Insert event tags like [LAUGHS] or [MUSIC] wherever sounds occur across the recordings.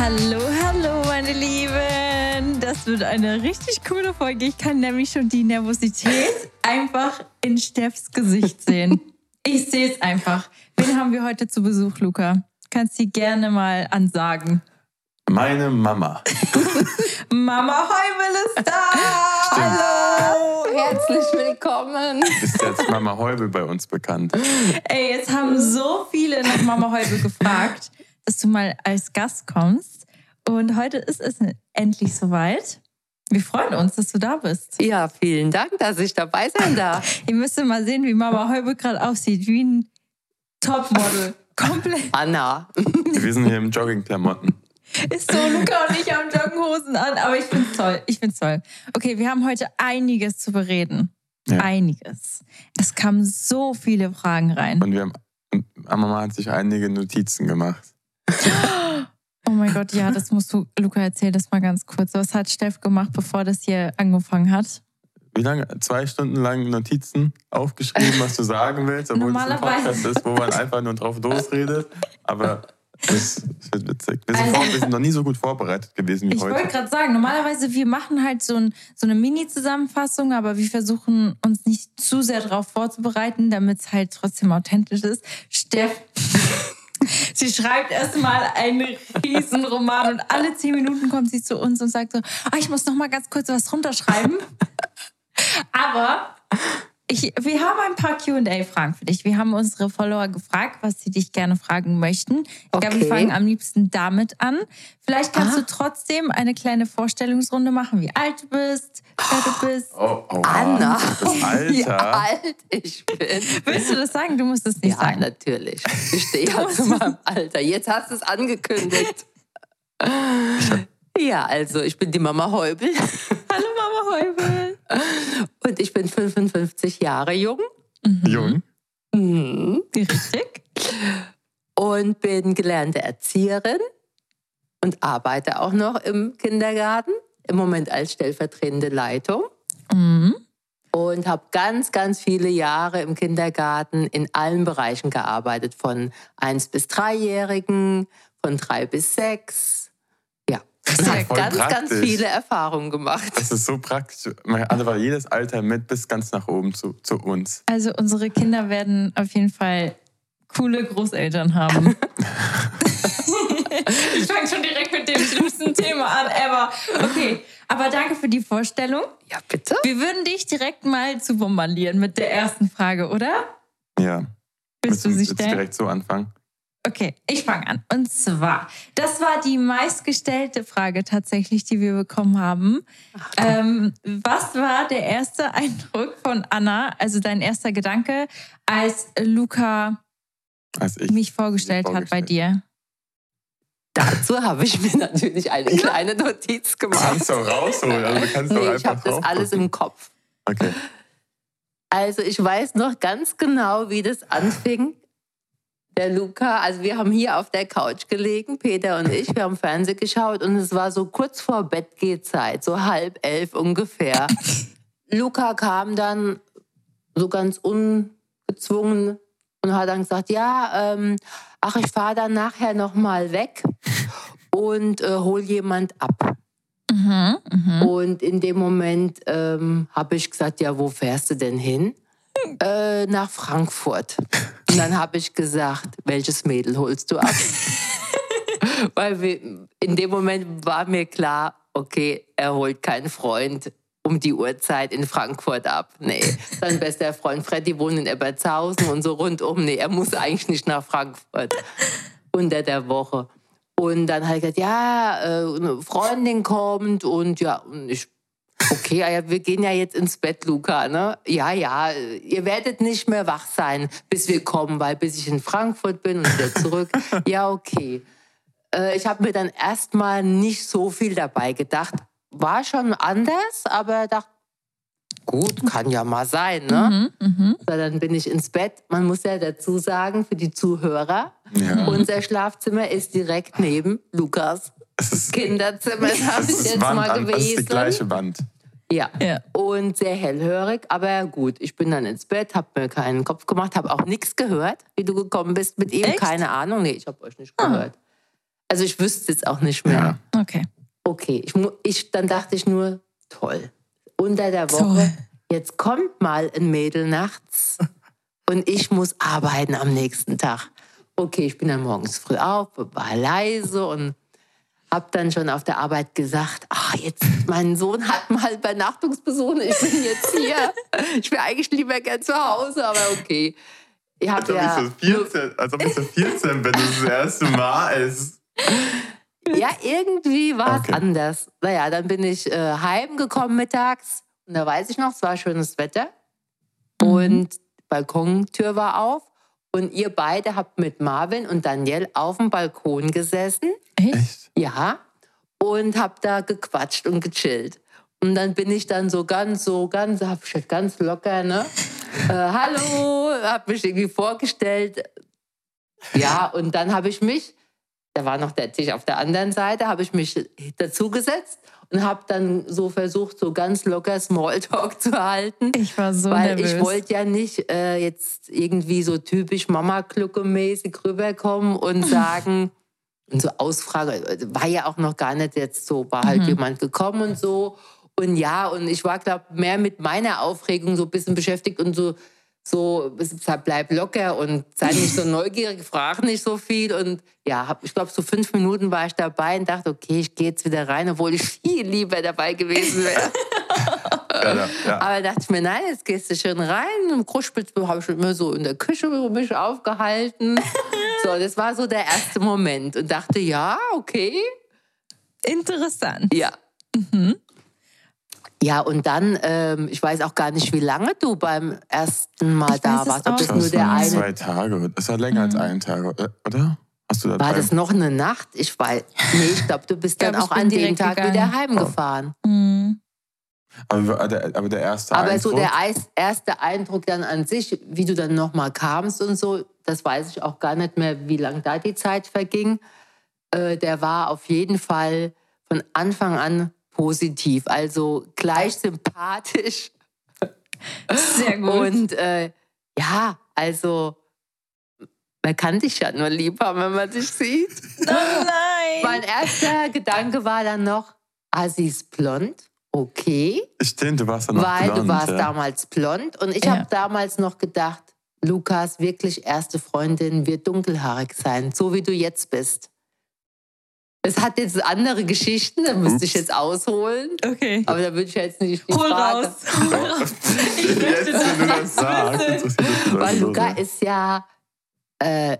Hallo, hallo, meine Lieben. Das wird eine richtig coole Folge. Ich kann nämlich schon die Nervosität einfach in Steffs Gesicht sehen. Ich sehe es einfach. Wen haben wir heute zu Besuch, Luca? Kannst sie gerne mal ansagen. Meine Mama. [LAUGHS] Mama Heubel ist da. Hallo. Herzlich willkommen. Ist jetzt Mama Heubel bei uns bekannt? Ey, jetzt haben so viele nach Mama Heubel gefragt dass du mal als Gast kommst. Und heute ist es endlich soweit. Wir freuen uns, dass du da bist. Ja, vielen Dank, dass ich dabei sein [LAUGHS] darf. Ihr müsst mal sehen, wie Mama Heube gerade aussieht. Wie ein Topmodel. Komplett. Anna. Wir sind hier im Joggingklamotten. [LAUGHS] Ist so, Luca und ich haben Jogginghosen an, aber ich find's toll. Ich find's toll. Okay, wir haben heute einiges zu bereden. Ja. Einiges. Es kamen so viele Fragen rein. Und wir haben, Mama hat sich einige Notizen gemacht. Oh mein Gott, ja, das musst du, Luca, erzähl das mal ganz kurz. Was hat Steff gemacht, bevor das hier angefangen hat? Wie lange? Zwei Stunden lang Notizen aufgeschrieben, was du sagen willst, obwohl es ein Podcast ist, wo man einfach nur drauf losredet. Aber das wird witzig. Wir sind, also, wir sind noch nie so gut vorbereitet gewesen wie ich heute. Ich wollte gerade sagen, normalerweise wir machen halt so, ein, so eine Mini-Zusammenfassung, aber wir versuchen uns nicht zu sehr darauf vorzubereiten, damit es halt trotzdem authentisch ist. Steff Sie schreibt erstmal einen riesen Roman und alle zehn Minuten kommt sie zu uns und sagt so, oh, ich muss noch mal ganz kurz was runterschreiben. Aber ich, wir haben ein paar QA-Fragen für dich. Wir haben unsere Follower gefragt, was sie dich gerne fragen möchten. Ich okay. glaube, wir fangen am liebsten damit an. Vielleicht kannst ah. du trotzdem eine kleine Vorstellungsrunde machen, wie alt du bist, wer du bist. Oh, oh, Anna, [LAUGHS] wie alt ich bin. Willst du das sagen? Du musst es nicht ja, sagen. Natürlich. Ich stehe ja zu meinem Alter. Jetzt hast du es angekündigt. [LAUGHS] Ja, also ich bin die Mama Heubel. Hallo Mama Heubel. Und ich bin 55 Jahre jung. Mhm. Jung. Mhm. Richtig. Und bin gelernte Erzieherin und arbeite auch noch im Kindergarten, im Moment als stellvertretende Leitung. Mhm. Und habe ganz, ganz viele Jahre im Kindergarten in allen Bereichen gearbeitet, von 1 bis 3-Jährigen, von 3 bis 6. Ja, und habe ganz, praktisch. ganz viele Erfahrungen gemacht. Das ist so praktisch. Man hat aber jedes Alter mit bis ganz nach oben zu, zu uns. Also unsere Kinder werden auf jeden Fall coole Großeltern haben. [LAUGHS] ich fange schon direkt mit dem schlimmsten Thema an ever. Okay, aber danke für die Vorstellung. Ja, bitte. Wir würden dich direkt mal zu bombardieren mit der ersten Frage, oder? Ja. Willst du sie stellen? direkt so anfangen? Okay, ich fange an. Und zwar, das war die meistgestellte Frage tatsächlich, die wir bekommen haben. Ähm, was war der erste [LAUGHS] Eindruck von Anna, also dein erster Gedanke, als Luca als mich vorgestellt, vorgestellt hat bei dir? Dazu habe ich mir natürlich eine kleine Notiz gemacht. Kannst du auch rausholen, also du kannst nee, doch Ich habe das alles im Kopf. Okay. Also ich weiß noch ganz genau, wie das anfing. Der Luca, also wir haben hier auf der Couch gelegen, Peter und ich, wir haben Fernsehen geschaut und es war so kurz vor Bettgehzeit, so halb elf ungefähr. Luca kam dann so ganz ungezwungen und hat dann gesagt, ja, ähm, ach, ich fahre dann nachher noch mal weg und äh, hol jemand ab. Mhm, mh. Und in dem Moment ähm, habe ich gesagt, ja, wo fährst du denn hin? Äh, nach Frankfurt. Und dann habe ich gesagt, welches Mädel holst du ab? [LAUGHS] Weil wir, in dem Moment war mir klar, okay, er holt keinen Freund um die Uhrzeit in Frankfurt ab. Nee, sein [LAUGHS] bester Freund Freddy wohnt in Ebertshausen und so rundum. Nee, er muss eigentlich nicht nach Frankfurt unter der Woche. Und dann hat er gesagt, ja, äh, eine Freundin kommt und ja, und ich, okay, ja, wir gehen ja jetzt ins Bett, Luca, ne? Ja, ja, ihr werdet nicht mehr wach sein, bis wir kommen, weil bis ich in Frankfurt bin und wieder zurück. [LAUGHS] ja, okay. Äh, ich habe mir dann erstmal nicht so viel dabei gedacht, war schon anders, aber dachte, gut, kann ja mal sein, ne? Mhm, mh. So, dann bin ich ins Bett. Man muss ja dazu sagen, für die Zuhörer, Ja. unser Schlafzimmer ist direkt neben Lukas Kinderzimmer. Das habe ich ist jetzt Wand mal an, das ist die gewesen. gleiche Wand. Ja. Ja. Und sehr hellhörig, aber gut. Ich bin dann ins Bett, habe mir keinen Kopf gemacht, habe auch nichts gehört, wie du gekommen bist mit ihm. Echt? Keine Ahnung. Nee, ich habe euch nicht Ah. gehört. Also ich wüsste jetzt auch nicht mehr. Ja. Okay. Okay, ich, ich, dann dachte ich nur, toll. Unter der Woche, Toll. jetzt kommt mal ein Mädel nachts [LAUGHS] und ich muss arbeiten am nächsten Tag. Okay, ich bin dann morgens früh auf, war leise und habe dann schon auf der Arbeit gesagt, ach jetzt, mein Sohn hat mal Übernachtungsbesuch, ich bin jetzt hier. [LAUGHS] Ich wäre eigentlich lieber gern zu Hause, aber okay. Ich Als habe ob, ja, ich so 14, als ob ich so 14 bin, das das erste Mal ist. Ja, irgendwie war es Okay. anders. Naja, dann bin ich äh, heimgekommen mittags und da weiß ich noch, es war schönes Wetter Mhm. und die Balkontür war auf und ihr beide habt mit Marvin und Danielle auf dem Balkon gesessen, Echt? Ja, und habt da gequatscht und gechillt. Und dann bin ich dann so ganz, so ganz, hab ich halt ganz locker, ne? [LAUGHS] Äh, hallo, hab mich irgendwie vorgestellt. Ja, und dann habe ich mich, da war noch der Tisch auf der anderen Seite, habe ich mich dazugesetzt und habe dann so versucht, so ganz locker Smalltalk zu halten. Ich war so Weil nervös. ich wollte ja nicht äh, jetzt irgendwie so typisch Mama-Klucke-mäßig rüberkommen und [LAUGHS] sagen, und so Ausfrage, war ja auch noch gar nicht jetzt so, war halt jemand gekommen und so. Und ja, und ich war, glaube mehr mit meiner Aufregung so ein bisschen beschäftigt und so, so bleib locker und sei nicht so [LAUGHS] neugierig, frag nicht so viel. Und ja, hab, ich glaube, so fünf Minuten war ich dabei und dachte, okay, ich gehe jetzt wieder rein, obwohl ich [LAUGHS] viel lieber dabei gewesen wäre. [LAUGHS] Ja, ja, ja. Aber dachte ich mir, nein, jetzt gehst du schön rein. Und Kruschspitz habe ich schon immer so in der Küche mich aufgehalten. So, das war so der erste Moment. Und dachte, ja, okay. Interessant. Ja. Ja, und dann, ähm, ich weiß auch gar nicht, wie lange du beim ersten Mal Ich da warst. Ob das nur der eine. zwei Tage. Das war länger als einen Tag, oder? Hast du da War drei- das noch eine Nacht? Ich weiß. Nee, ich glaube, du bist dann auch an dem Tag gegangen. wieder heimgefahren. Mhm. Aber der, aber der erste aber Eindruck. so der erste Eindruck dann an sich, wie du dann nochmal kamst und so, das weiß ich auch gar nicht mehr, wie lange da die Zeit verging. Äh, der war auf jeden Fall von Anfang an positiv, also gleich sympathisch. Sehr gut. Und äh, ja, also man kann dich ja nur lieb haben, wenn man dich sieht. Oh nein! Mein erster Gedanke war dann noch, ah, sie ist blond. Okay. Stimmt, du warst dann noch Weil blond, du warst ja. damals blond. Und ich Ja. habe damals noch gedacht, Lukas, wirklich erste Freundin wird dunkelhaarig sein, so wie du jetzt bist. Es hat jetzt andere Geschichten, da müsste ich jetzt ausholen. Okay. Aber da würde ich jetzt nicht die Hol Frage. raus. Hol raus. [LAUGHS] Ich möchte Jetzt, wenn du das sagst, Weil Luca ist ja äh,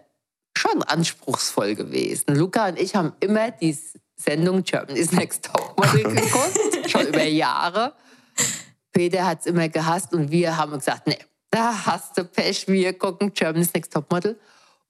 schon anspruchsvoll gewesen. Luca und ich haben immer die Sendung Germany's Next Topmodel geguckt, schon über Jahre. Peter hat es immer gehasst und wir haben gesagt, nee, da hast du Pech, wir gucken Germany's Next Topmodel.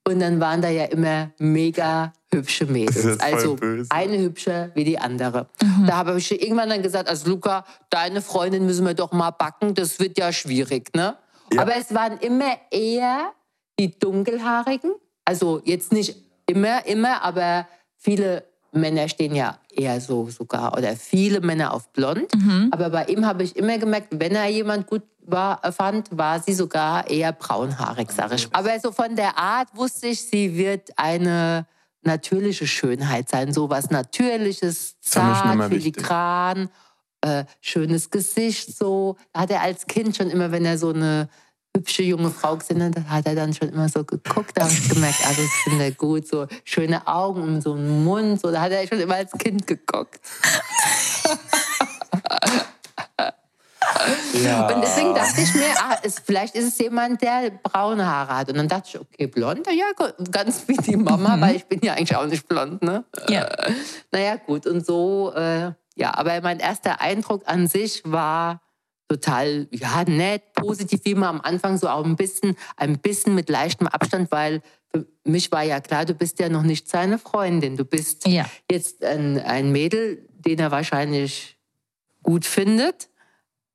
Und dann waren da ja immer mega hübsche Das ist Mädels. Also böse. eine hübscher wie die andere. Mhm. Da habe ich irgendwann dann gesagt, also Luca, deine Freundin müssen wir doch mal backen, das wird ja schwierig, ne? Ja. Aber es waren immer eher die dunkelhaarigen. Also jetzt nicht immer, immer, aber viele Männer stehen ja eher so sogar oder viele Männer auf blond. Mhm. Aber bei ihm habe ich immer gemerkt, wenn er jemand gut war, fand, war sie sogar eher braunhaarig, sage ich. Aber so von der Art wusste ich, sie wird eine natürliche Schönheit sein. So was Natürliches, zart, filigran, äh, schönes Gesicht. So Da hat er als Kind schon immer, wenn er so eine hübsche junge Frau gesehen hat, hat er dann schon immer so geguckt. Da habe ich gemerkt, ah, das finde er gut. So schöne Augen und so einen Mund. So, da hat er schon immer als Kind geguckt. Ja. Und deswegen dachte ich mir, ah, es, vielleicht ist es jemand, der braune Haare hat. Und dann dachte ich, okay, blond, ja, gut, ganz wie die Mama, weil ich bin ja eigentlich auch nicht blond, ne? Ja. Naja, gut, und so, äh, ja, aber mein erster Eindruck an sich war total, ja, nett, positiv, wie immer am Anfang so auch ein bisschen, ein bisschen mit leichtem Abstand, weil für mich war ja klar, du bist ja noch nicht seine Freundin. Du bist Ja. jetzt ein, ein Mädel, den er wahrscheinlich gut findet,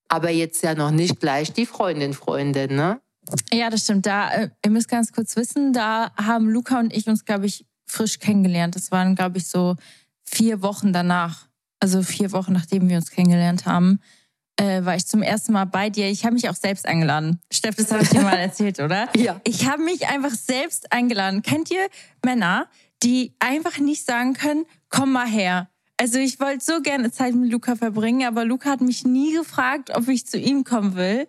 aber jetzt ja noch nicht gleich die Freundin, Freundin, ne? Ja, das stimmt. Da, äh, ihr müsst ganz kurz wissen, da haben Luca und ich uns, glaube ich, frisch kennengelernt. Das waren, glaube ich, so vier Wochen danach. Also vier Wochen, nachdem wir uns kennengelernt haben, äh, war ich zum ersten Mal bei dir. Ich habe mich auch selbst eingeladen. Steff, das habe ich dir mal [LAUGHS] erzählt, oder? Ja. Ich habe mich einfach selbst eingeladen. Kennt ihr Männer, die einfach nicht sagen können, komm mal her? Also ich wollte so gerne Zeit mit Luca verbringen, aber Luca hat mich nie gefragt, ob ich zu ihm kommen will.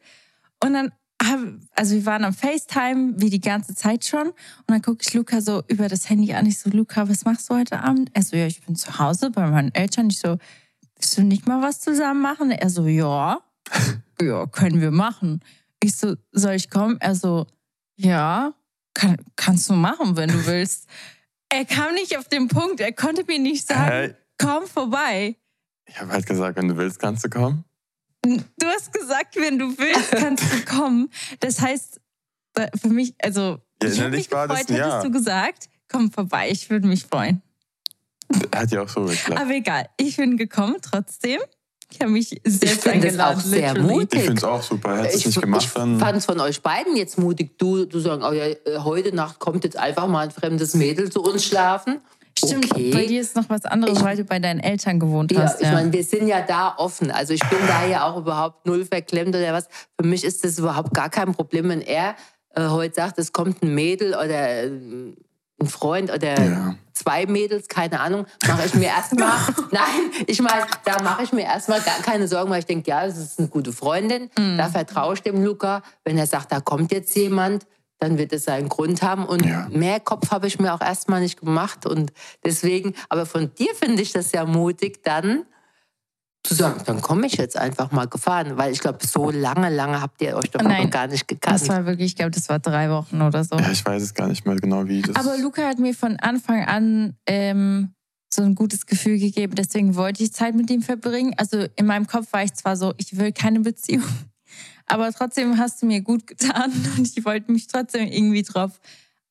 Und dann, hab, also wir waren am FaceTime, wie die ganze Zeit schon. Und dann gucke ich Luca so über das Handy an. Ich so, Luca, was machst du heute Abend? Er so, ja, ich bin zu Hause bei meinen Eltern. Ich so, willst du nicht mal was zusammen machen? Er so, ja, [LAUGHS] ja, können wir machen. Ich so, soll ich kommen? Er so, ja, kann, kannst du machen, wenn du [LAUGHS] willst. Er kam nicht auf den Punkt, er konnte mir nicht sagen, Hey, komm vorbei. ich habe halt gesagt, wenn du willst, kannst du kommen. Du hast gesagt, wenn du willst, kannst du [LAUGHS] kommen. Das heißt, äh, für mich, also, Ja, ich habe mich war das gefreut, ein hättest Ja. du gesagt, komm vorbei, ich würde mich freuen. Hat ja auch so geklappt. Aber egal, ich bin gekommen trotzdem. Ich habe mich selbst finde es auch sehr literally. mutig. Ich finde es auch super. Hättest du es nicht gemacht, ich dann. fand es von euch beiden jetzt mutig. Du, du sagen, oh ja, äh, heute Nacht kommt jetzt einfach mal ein fremdes Mädel zu uns schlafen. Stimmt, okay. bei dir ist noch was anderes, Ich- weil du bei deinen Eltern gewohnt Ja, hast. ich Ja. meine, wir sind ja da offen. Also ich bin da ja auch überhaupt null verklemmt oder was. Für mich ist das überhaupt gar kein Problem, wenn er äh, heute sagt, es kommt ein Mädel oder äh, ein Freund oder Ja. zwei Mädels, keine Ahnung, mache ich mir erstmal, [LAUGHS] [LAUGHS] nein, ich meine, da mache ich mir erstmal gar keine Sorgen, weil ich denke, ja, das ist eine gute Freundin, Mhm. da vertraue ich dem Luca. Wenn er sagt, da kommt jetzt jemand, dann wird es seinen Grund haben. Und Ja. mehr Kopf habe ich mir auch erstmal nicht gemacht. Und deswegen, aber von dir finde ich das ja mutig, dann zu sagen, dann komme ich jetzt einfach mal gefahren. Weil ich glaube, so lange, lange habt ihr euch doch Nein. noch gar nicht gekannt. Das war wirklich, ich glaube, das war drei Wochen oder so. Ja, ich weiß es gar nicht mehr genau, wie das. Aber Luca hat mir von Anfang an ähm, so ein gutes Gefühl gegeben. Deswegen wollte ich Zeit mit ihm verbringen. Also in meinem Kopf war ich zwar so, ich will keine Beziehung. [LAUGHS] Aber trotzdem hast du mir gut getan [LAUGHS] und ich wollte mich trotzdem irgendwie drauf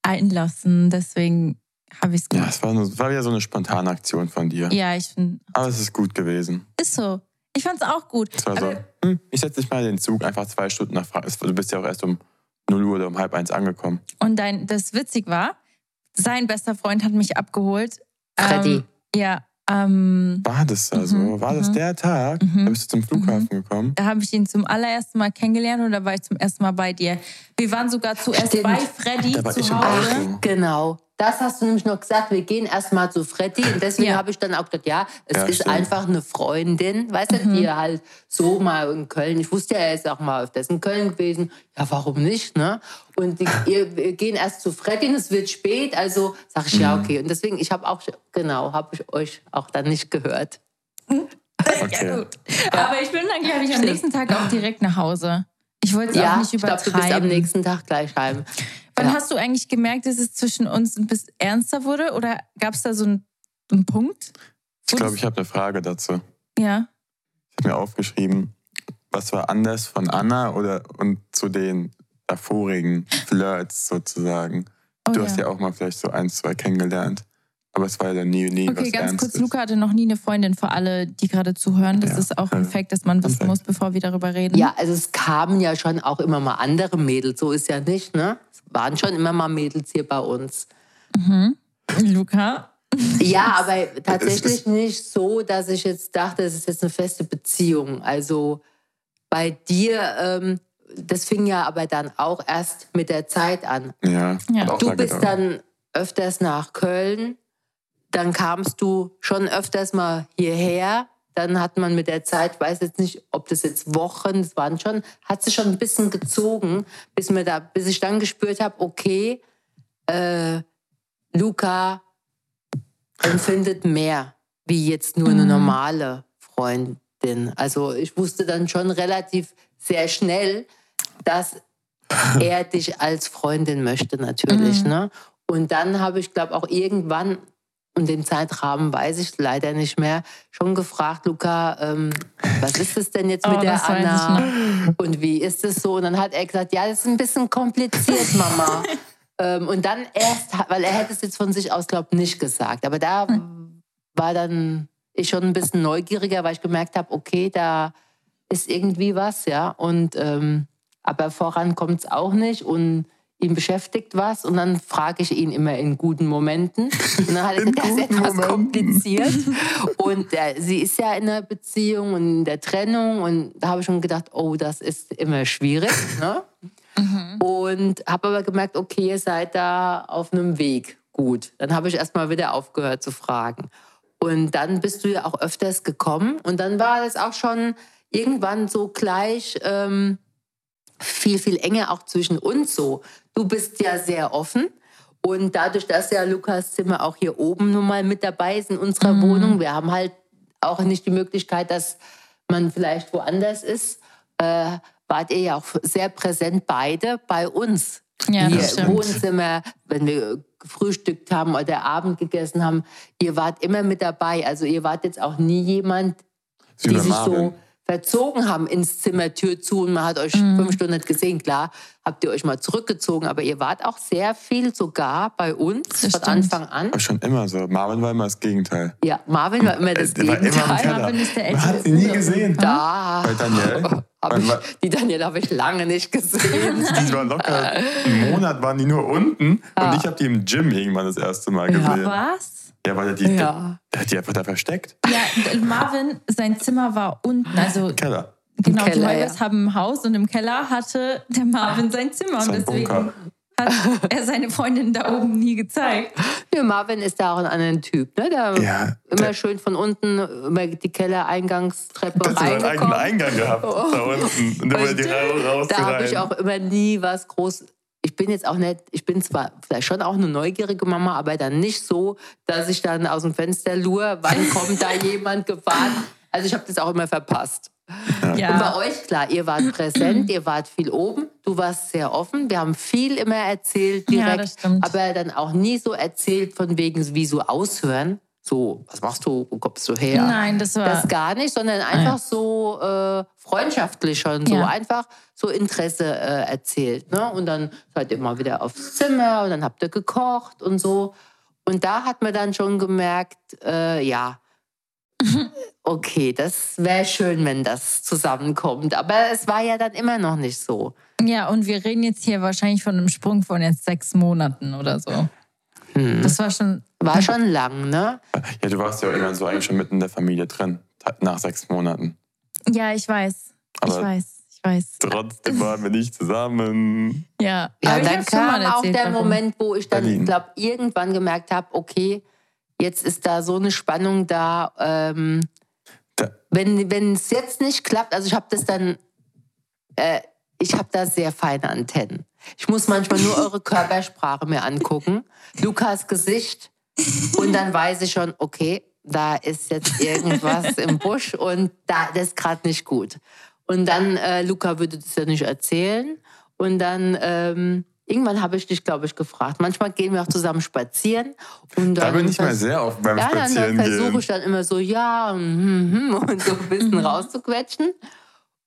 einlassen. Deswegen habe ich es ja, gemacht. es war, nur, war wieder so eine spontane Aktion von dir. Ja, ich finde, Aber es ist gut gewesen. ist so. Ich fand's auch gut. Es war so, hm, ich setze dich mal in den Zug, einfach zwei Stunden nach Frankfurt. Du bist ja auch erst um 0 Uhr oder um halb eins angekommen. Und dein, das witzig war, sein bester Freund hat mich abgeholt. Freddy. Ähm, ja, ähm, War das da so? Mhm, War das mhm. der Tag? Mhm. Da bist du zum Flughafen gekommen? da habe ich ihn zum allerersten Mal kennengelernt und da war ich zum ersten Mal bei dir. Wir waren sogar zuerst Stimmt. bei Freddy Da war zu Hause. Auto. Genau. Das hast du nämlich noch gesagt, wir gehen erstmal zu Freddy. Und deswegen Ja. habe ich dann auch gedacht, ja, es Ja, ist stimmt. einfach eine Freundin, weißt du, Mhm. die halt so mal in Köln, ich wusste ja, er ist auch mal öfters in Köln gewesen. Ja, warum nicht, ne? Und die, ihr, wir gehen erst zu Freddy und es wird spät, also sag ich, Mhm. ja, okay. Und deswegen, ich habe auch, genau, habe ich euch auch dann nicht gehört. Okay. Ja, gut. Aber ich bin dann, glaube ich, am nächsten Tag auch direkt nach Hause. Ich wollte es auch Ja, nicht ich glaube, übertreiben. du bist am nächsten Tag gleich heim. Wann Ja. hast du eigentlich gemerkt, dass es zwischen uns ein bisschen ernster wurde? Oder gab es da so einen, einen Punkt? Ich glaube, ich habe eine Frage dazu. Ja. Ich habe mir aufgeschrieben, was war anders von Anna oder und zu den davorigen Flirts sozusagen? Oh, du ja. hast ja auch mal vielleicht so eins, zwei kennengelernt. Aber es war ja dann nie, nie Okay, was ganz Ernstes. kurz. Luca hatte noch nie eine Freundin für alle, die gerade zuhören. Das Ja. ist auch ein. Fakt, dass man wissen Fact. muss, bevor wir darüber reden. Ja, also es kamen ja schon auch immer mal andere Mädels, so ist ja nicht, ne? Es waren schon immer mal Mädels hier bei uns. Luca. Ja, [LAUGHS] aber tatsächlich nicht so, dass ich jetzt dachte, es ist jetzt eine feste Beziehung. Also bei dir, ähm, das fing ja aber dann auch erst mit der Zeit an. Ja, Ja. Du bist dann öfters nach Köln, dann kamst du schon öfters mal hierher. Dann hat man mit der Zeit, weiß jetzt nicht, ob das jetzt Wochen, es waren schon, hat sich schon ein bisschen gezogen, bis mir da, bis ich dann gespürt habe, okay, äh, Luca empfindet mehr wie jetzt nur eine Mhm. normale Freundin. Also ich wusste dann schon relativ sehr schnell, dass [LAUGHS] er dich als Freundin möchte natürlich. Mhm. Ne? Und dann habe ich, glaube auch irgendwann, und den Zeitrahmen weiß ich leider nicht mehr, schon gefragt, Luca, ähm, was ist es denn jetzt Oh, mit der Anna? Und wie ist es so? Und dann hat er gesagt, ja, das ist ein bisschen kompliziert, Mama. [LAUGHS] ähm, und dann erst, weil er hätte es jetzt von sich aus, glaube ich, nicht gesagt. Aber da war dann ich schon ein bisschen neugieriger, weil ich gemerkt habe, okay, da ist irgendwie was, ja. Und ähm, aber voran kommt es auch nicht und ihn beschäftigt was und dann frage ich ihn immer in guten Momenten. Und dann hat er gesagt, das ist etwas Momenten. kompliziert. Und äh, sie ist ja in einer Beziehung und in der Trennung und da habe ich schon gedacht, oh, das ist immer schwierig. Ne? Und habe aber gemerkt, okay, ihr seid da auf einem Weg. Gut. Dann habe ich erstmal wieder aufgehört zu fragen. Und dann bist du ja auch öfters gekommen. Und dann war es auch schon irgendwann so gleich ähm, viel, viel enger auch zwischen uns so. Du bist ja sehr offen. Und dadurch, dass ja Lukas Zimmer auch hier oben nun mal mit dabei ist in unserer Wohnung, wir haben halt auch nicht die Möglichkeit, dass man vielleicht woanders ist, äh, wart ihr ja auch sehr präsent beide bei uns. Ja, hier das im. Wohnzimmer, wenn wir gefrühstückt haben oder Abend gegessen haben. Ihr wart immer mit dabei. Also ihr wart jetzt auch nie jemand, Wie die sich Marvin. so verzogen haben ins Zimmer, Tür zu und man hat euch Mhm. fünf Stunden nicht gesehen. Klar, habt ihr euch mal zurückgezogen, aber ihr wart auch sehr viel sogar bei uns Das von stimmt. Anfang an. War schon immer so. Marvin war immer das Gegenteil. Ja, Marvin war immer das Äh, der war immer im Gegenteil. Keller. Marvin ist der Man hat älteste sie nie gesehen. Da Bei Wann [LAUGHS] ich, die Danielle habe ich lange nicht gesehen. [LAUGHS] Die war locker. Einen Monat waren die nur unten. Ah. Und ich habe die im Gym irgendwann das erste Mal gesehen. Was? Ja, weil er die, Ja. der hat die einfach da versteckt. Ja, Marvin, sein Zimmer war unten. Also Keller. Genau, Keller, die Holgers ja. haben ein Haus und im Keller hatte der Marvin sein Zimmer. Und Sein deswegen Bunker. hat er seine Freundin da oben nie gezeigt. Ja, Marvin ist da auch ein anderer Typ. Ne? Der Ja, immer der- schön von unten über die Kellereingangstreppe Der hat einen eigenen reingekommen. Eingang gehabt. Da unten. Und immer die raus Da habe ich auch immer nie was groß. Ich bin jetzt auch nicht, ich bin zwar vielleicht schon auch eine neugierige Mama, aber dann nicht so, dass ich dann aus dem Fenster lure, wann kommt da jemand gefahren. Also ich habe das auch immer verpasst. Ja. Und bei euch, klar, ihr wart präsent, ihr wart viel oben, du warst sehr offen. Wir haben viel immer erzählt Ja, direkt, stimmt. aber dann auch nie so erzählt von wegen wie so aushören. So, was machst du, wo kommst du her? Nein, das war. Das gar nicht, sondern einfach so äh, freundschaftlich schon, so Ja. einfach so Interesse äh, erzählt. Ne? Und dann seid ihr mal wieder aufs Zimmer und dann habt ihr gekocht und so. Und da hat man dann schon gemerkt, äh, ja, [LAUGHS] okay, das wäre schön, wenn das zusammenkommt. Aber es war ja dann immer noch nicht so. Ja, und wir reden jetzt hier wahrscheinlich von einem Sprung von jetzt sechs Monaten oder so. Hm. Das war schon. War schon lang, ne? Ja, du warst ja irgendwann so eigentlich schon mitten in der Familie drin, nach sechs Monaten. Ja, ich weiß. Aber ich weiß. Ich weiß. Trotzdem waren wir nicht zusammen. Ja, ja dann kam auch der warum. Moment, wo ich dann, ich glaube, irgendwann gemerkt habe, okay, jetzt ist da so eine Spannung da. Ähm, da. Wenn es jetzt nicht klappt, also ich habe das dann, äh, ich habe da sehr feine Antennen. Ich muss manchmal nur eure [LAUGHS] Körpersprache mir angucken, Lukas Gesicht und dann weiß ich schon, okay, da ist jetzt irgendwas [LAUGHS] im Busch und da das ist gerade nicht gut. Und dann, äh, Luca würde das ja nicht erzählen. Und dann ähm, irgendwann habe ich dich, glaube ich, gefragt. Manchmal gehen wir auch zusammen spazieren. Und da bin ich mal sehr oft beim ja, Spazieren dann, dann versuche ich dann immer so, ja, und, hm, hm, [LAUGHS] und so ein bisschen [LAUGHS] rauszuquetschen.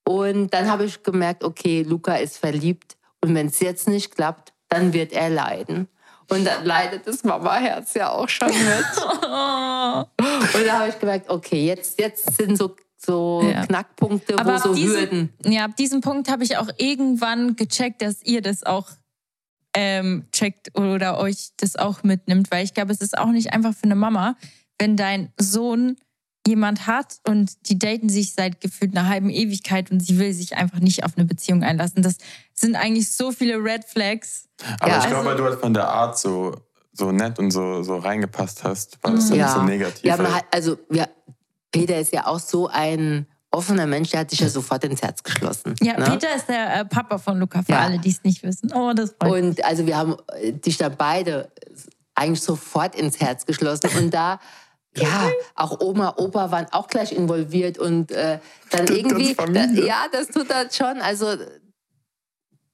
Und dann habe ich gemerkt, okay, Luca ist verliebt. Und wenn es jetzt nicht klappt, dann wird er leiden. Und dann leidet das Mama-Herz ja auch schon mit. [LAUGHS] und da habe ich gemerkt, okay, jetzt, jetzt sind so so ja. Knackpunkte, Aber wo so diesen, Hürden. Ja, ab diesem Punkt habe ich auch irgendwann gecheckt, dass ihr das auch ähm, checkt oder euch das auch mitnimmt, weil ich glaube, es ist auch nicht einfach für eine Mama, wenn dein Sohn jemand hat und die daten sich seit gefühlt einer halben Ewigkeit und sie will sich einfach nicht auf eine Beziehung einlassen. Das sind eigentlich so viele Red Flags. Aber ja, ich glaube, also, weil du halt von der Art so, so nett und so, so reingepasst hast, war das dann ja. nicht so negativ. Ja, hat, also ja, Peter ist ja auch so ein offener Mensch, der hat sich ja sofort ins Herz geschlossen. Ja, ne? Peter ist der äh, Papa von Luca, für ja. alle, die es nicht wissen. Oh, das freut mich. Und also wir haben dich da beide eigentlich sofort ins Herz geschlossen. Und da [LAUGHS] ja, auch Oma, Opa waren auch gleich involviert und äh, dann das irgendwie, da, ja, das tut das schon. Also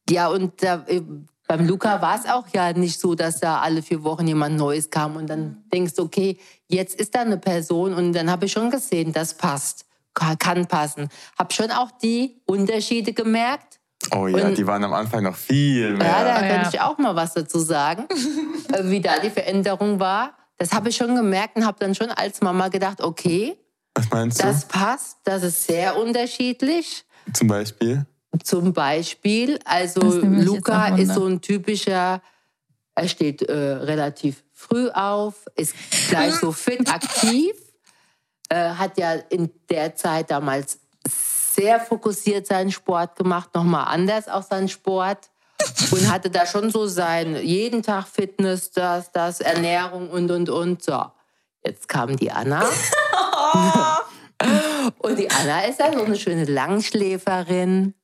ja, und da, äh, beim Luca war es auch ja nicht so, dass da alle vier Wochen jemand Neues kam und dann denkst du, okay, jetzt ist da eine Person und dann habe ich schon gesehen, das passt, kann passen. Habe schon auch die Unterschiede gemerkt. Oh ja, und, die waren am Anfang noch viel mehr. Ja, da könnte ja. ich auch mal was dazu sagen, [LAUGHS] äh, wie da die Veränderung war das habe ich schon gemerkt und habe dann schon als Mama gedacht, okay, was meinst du? Das passt, das ist sehr unterschiedlich. Zum Beispiel? Zum Beispiel, also Luca ist so ein typischer, er steht äh, relativ früh auf, ist gleich so fit, aktiv, äh, hat ja in der Zeit damals sehr fokussiert seinen Sport gemacht, nochmal anders auch seinen Sport und hatte da schon so sein jeden Tag Fitness, das, das, Ernährung und, und, und. So, jetzt kam die Anna. [LAUGHS] und die Anna ist ja so eine schöne Langschläferin.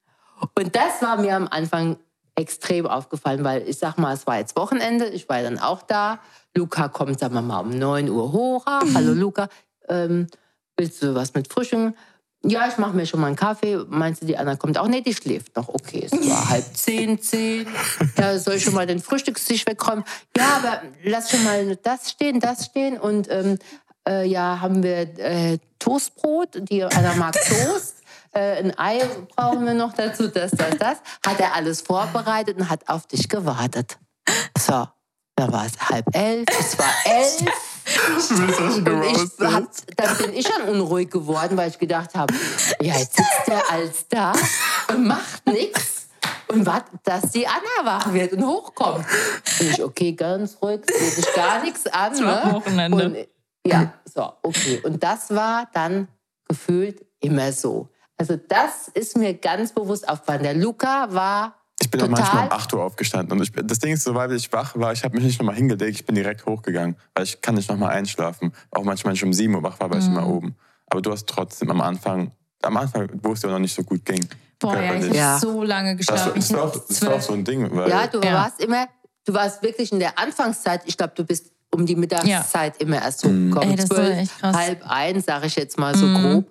Und das war mir am Anfang extrem aufgefallen, weil ich sag mal, es war jetzt Wochenende, ich war dann auch da. Luca kommt, sagen wir mal, um 9 Uhr hoch. Ah, hallo Luca, ähm, willst du was mit Frühstück? Ja, ich mache mir schon mal einen Kaffee. Meinst du, die Anna kommt auch? Nee, die schläft noch. Okay, es war [LAUGHS] halb zehn, zehn. Ja, soll ich schon mal den Frühstückstisch wegräumen? Ja, aber lass schon mal das stehen, das stehen. Und ähm, äh, ja, haben wir äh, Toastbrot. Die Anna mag [LAUGHS] Toast. Äh, ein Ei brauchen wir noch dazu, das, das, das. Hat er alles vorbereitet und hat auf dich gewartet. So, da war es halb elf, es war [LAUGHS] elf. Und ich hab, dann bin ich schon unruhig geworden, weil ich gedacht habe, ja, jetzt sitzt der als da und macht nichts und wartet, dass die Anna wach wird und hochkommt. Und ich, okay, ganz ruhig, sehe sich gar nichts an. Ne? Wochenende. Und, ja, so, okay. Und das war dann gefühlt immer so. Also das ist mir ganz bewusst aufgefallen. Der Luca war ich bin Total. manchmal um 8 Uhr aufgestanden. Und ich, das Ding ist, sobald ich wach war, ich habe mich nicht nochmal hingelegt, ich bin direkt hochgegangen. Weil ich kann nicht nochmal einschlafen. Auch manchmal, wenn ich um 7 Uhr wach war, war mhm. ich immer oben. Aber du hast trotzdem am Anfang, am Anfang, wo es dir noch nicht so gut ging. Boah, ja, ich habe ja. so lange geschlafen. Das, das, war auch, das war auch so ein Ding. Weil ja, du ja. warst immer, du warst wirklich in der Anfangszeit, ich glaube, du bist um die Mittagszeit ja. immer erst hochgekommen. Mhm. Zwölf, halb eins, sage ich jetzt mal so mhm. grob.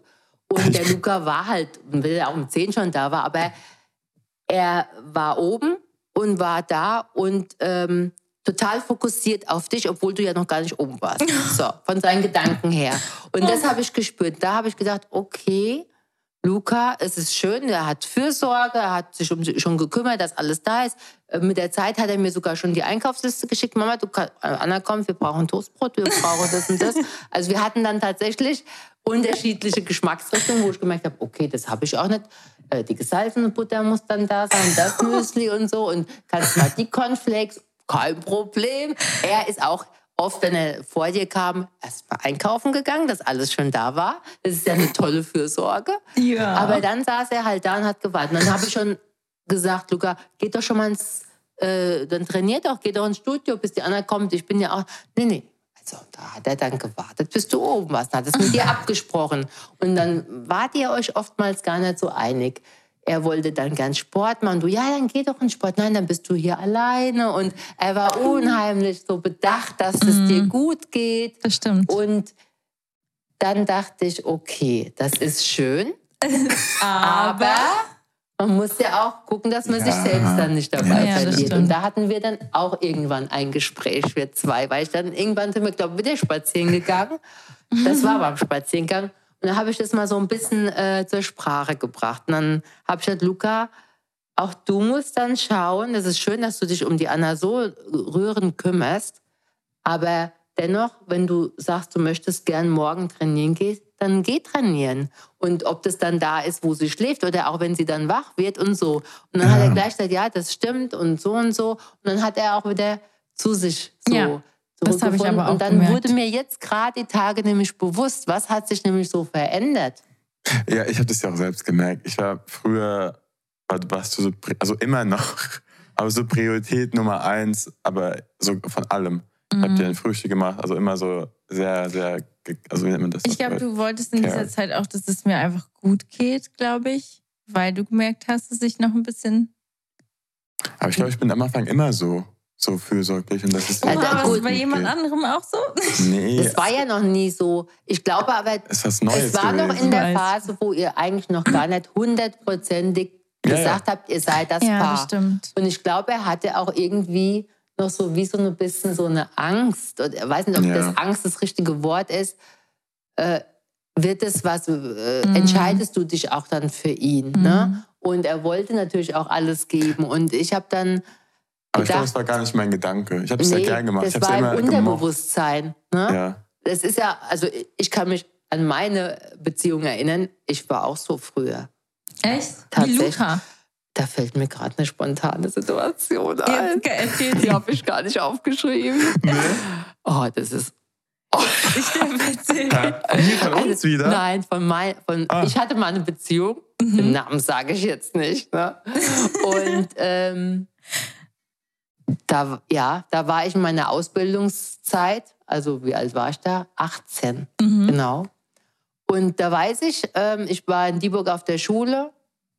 Und [LAUGHS] der Luca war halt, weil er auch um zehn schon da war, aber er war oben und war da und ähm, total fokussiert auf dich, obwohl du ja noch gar nicht oben warst. [LAUGHS] So, von seinen Gedanken her. Und das habe ich gespürt. Da habe ich gedacht, okay, Luca, es ist schön, er hat Fürsorge, er hat sich um, schon gekümmert, dass alles da ist. Äh, mit der Zeit hat er mir sogar schon die Einkaufsliste geschickt. Mama, du kannst, äh, Anna, komm, wir brauchen Toastbrot, wir brauchen das und das. [LAUGHS] Also wir hatten dann tatsächlich unterschiedliche Geschmacksrichtungen, wo ich gemerkt habe, okay, das habe ich auch nicht. Äh, die gesalzene Butter muss dann da sein, das Müsli und so. Und kannst mal die Cornflakes, kein Problem. Er ist auch oft, wenn er vor dir kam, erst mal einkaufen gegangen, dass alles schon da war. Das ist ja eine tolle Fürsorge. Ja. Aber dann saß er halt da und hat gewartet. Und dann habe ich schon gesagt, Luca, geht doch schon mal ins, äh, dann trainiert doch, geht doch ins Studio, bis die Anna kommt. Ich bin ja auch, nee, nee. Also da hat er dann gewartet, bis du oben warst, hat es mit dir [LAUGHS] abgesprochen. Und dann wart ihr euch oftmals gar nicht so einig er wollte dann gern Sport machen. Du, ja, dann geh doch in Sport. Nein, dann bist du hier alleine. Und er war unheimlich so bedacht, dass es mhm. dir gut geht. Das stimmt. Und dann dachte ich, okay, das ist schön. [LAUGHS] aber man muss ja auch gucken, dass man ja. sich selbst dann nicht dabei ja, verliert. Und da hatten wir dann auch irgendwann ein Gespräch, wir zwei, weil ich dann irgendwann sind wir, glaube ich, wieder spazieren gegangen. Das war beim Spaziergang. Und dann habe ich das mal so ein bisschen äh, zur Sprache gebracht. Und dann habe ich gesagt, Luca, auch du musst dann schauen, es ist schön, dass du dich um die Anna so rührend kümmerst, aber dennoch, wenn du sagst, du möchtest gern morgen trainieren gehen, dann geh trainieren. Und ob das dann da ist, wo sie schläft oder auch wenn sie dann wach wird und so. Und dann ja. hat er gleich gesagt, ja, das stimmt und so und so. Und dann hat er auch wieder zu sich so ja. Das habe ich aber auch Und dann gemerkt. wurde mir jetzt gerade die Tage nämlich bewusst, was hat sich nämlich so verändert. Ja, ich habe das ja auch selbst gemerkt. Ich war früher, warst du so, also immer noch, [LAUGHS] aber so Priorität Nummer eins, aber so von allem. Ich habe dir ein Frühstück gemacht, also immer so sehr, sehr, also wie nennt man das? Ich glaube, du wolltest in dieser Zeit auch, dass es mir einfach gut geht, glaube ich, weil du gemerkt hast, dass ich noch ein bisschen. Aber ich glaube, ich bin am Anfang immer so so fürsorglich und das ist ja, ja gut. bei jemand anderem auch so? Nee. Das war ja noch nie so. Ich glaube aber, es, was Neues es war gewesen. noch in der Phase, wo ihr eigentlich noch gar nicht hundertprozentig ja, gesagt ja. habt, ihr seid das ja, Paar. Das stimmt. Und ich glaube, er hatte auch irgendwie noch so wie so ein bisschen so eine Angst. Und er weiß nicht, ob das Angst das richtige Wort ist. Äh, wird es was, äh, mhm. entscheidest du dich auch dann für ihn. Ne? Mhm. Ne? Und er wollte natürlich auch alles geben. Und ich habe dann aber ich glaube, das war gar nicht mein Gedanke. Ich habe es nee, ja gern gemacht. Das ich war ja im Unterbewusstsein. Ne? Ja. Das ist ja, also ich kann mich an meine Beziehung erinnern. Ich war auch so früher. Echt? Tatsächlich. Wie Luca? Da fällt mir gerade eine spontane Situation ein. Die habe ich gar nicht aufgeschrieben. Nee. Oh, das ist. Oh. Ich erzählen. Von uns also, wieder? Nein, von mein, von, ah. ich hatte mal eine Beziehung. Mhm. Den Namen sage ich jetzt nicht. Ne? [LAUGHS] Und ähm, da, ja, da war ich in meiner Ausbildungszeit, also wie alt war ich da? 18, mhm. genau. Und da weiß ich, ähm, ich war in Dieburg auf der Schule,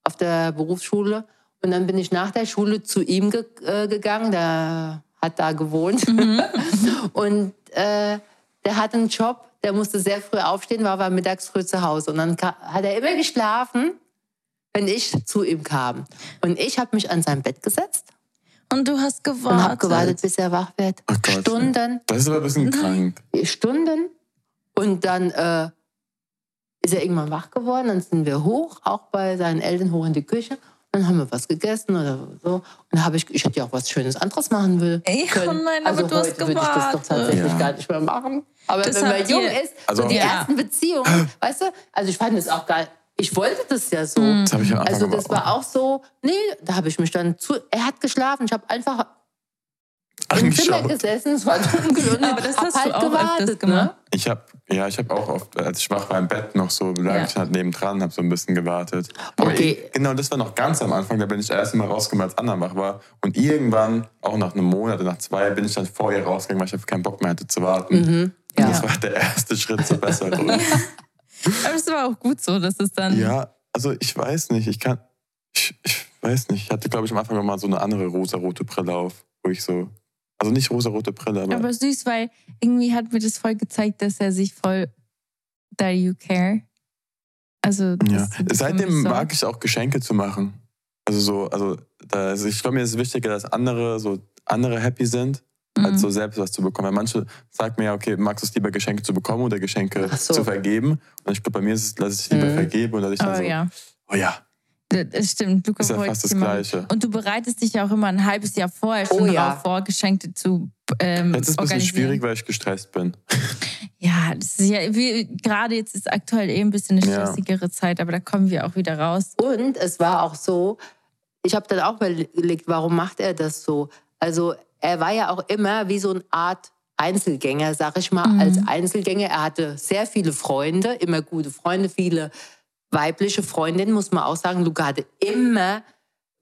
auf der Berufsschule. Und dann bin ich nach der Schule zu ihm ge äh, gegangen, der hat da gewohnt. Mhm. [LAUGHS] und äh, der hatte einen Job, der musste sehr früh aufstehen, war aber mittags früh zu Hause. Und dann hat er immer geschlafen, wenn ich zu ihm kam. Und ich habe mich an sein Bett gesetzt und du hast gewartet. Und hab gewartet, bis er wach wird. Oh Gott, Stunden. Das ist aber ein bisschen krank. Stunden. Und dann äh, ist er irgendwann wach geworden. Dann sind wir hoch, auch bei seinen Eltern hoch in die Küche. Und dann haben wir was gegessen oder so. Und dann habe ich, ich hätte ja auch was Schönes anderes machen will. Ey, oh nein, aber also du hast heute würde ich das doch tatsächlich ja. gar nicht mehr machen. Aber das wenn man jung ist, also, so die ja. ersten Beziehungen, weißt du, also ich fand es auch geil ich wollte das ja so. Das ich ja also das war auch so, nee, da habe ich mich dann zu, er hat geschlafen, ich habe einfach im Zimmer gesessen, es war [LAUGHS] dunkel und Aber das hast halt du auch gewartet, ne? gemacht. Ne? Ich habe ja, ich habe auch oft, als ich wach war im Bett noch so, lag ja. ich halt nebendran, habe so ein bisschen gewartet. Aber okay. ich, genau, das war noch ganz am Anfang, da bin ich erst mal rausgekommen, als Anna wach war. Und irgendwann, auch nach einem Monat oder nach zwei, bin ich dann vor ihr rausgegangen, weil ich keinen Bock mehr hatte zu warten. Mhm. Ja. Das war der erste Schritt zur Besserung. [LAUGHS] Aber es war auch gut so, dass es dann. Ja, also ich weiß nicht, ich kann. Ich, ich weiß nicht. Ich hatte, glaube ich, am Anfang noch mal so eine andere rosa-rote Brille auf, wo ich so. Also nicht rosa-rote Brille, aber. Aber süß, weil irgendwie hat mir das voll gezeigt, dass er sich voll. That you care. Also. Ja. Seitdem so. mag ich auch Geschenke zu machen. Also so, also, also ich glaube, mir ist es wichtiger, dass andere so andere happy sind mhm. als so selbst was zu bekommen. Weil manche sagen mir ja, okay, magst du es lieber Geschenke zu bekommen oder Geschenke so. zu vergeben? Und ich glaube, bei mir ist es, dass ich es lieber mhm. vergebe und dass ich dann oh, so, ja. oh ja, das stimmt. Luca ist ja fast das Gleiche. Und du bereitest dich ja auch immer ein halbes Jahr vorher schon oh, ja. darauf vor, Geschenke zu ähm, Jetzt ist es ein bisschen schwierig, weil ich gestresst bin. [LAUGHS] Ja, das ist ja wie, gerade jetzt ist aktuell eh ein bisschen eine stressigere ja. Zeit, aber da kommen wir auch wieder raus. Und es war auch so, ich habe dann auch überlegt, warum macht er das so? Also er war ja auch immer wie so eine Art Einzelgänger, sag ich mal, mhm. als Einzelgänger. Er hatte sehr viele Freunde, immer gute Freunde, viele weibliche Freundinnen, muss man auch sagen. Luca hatte immer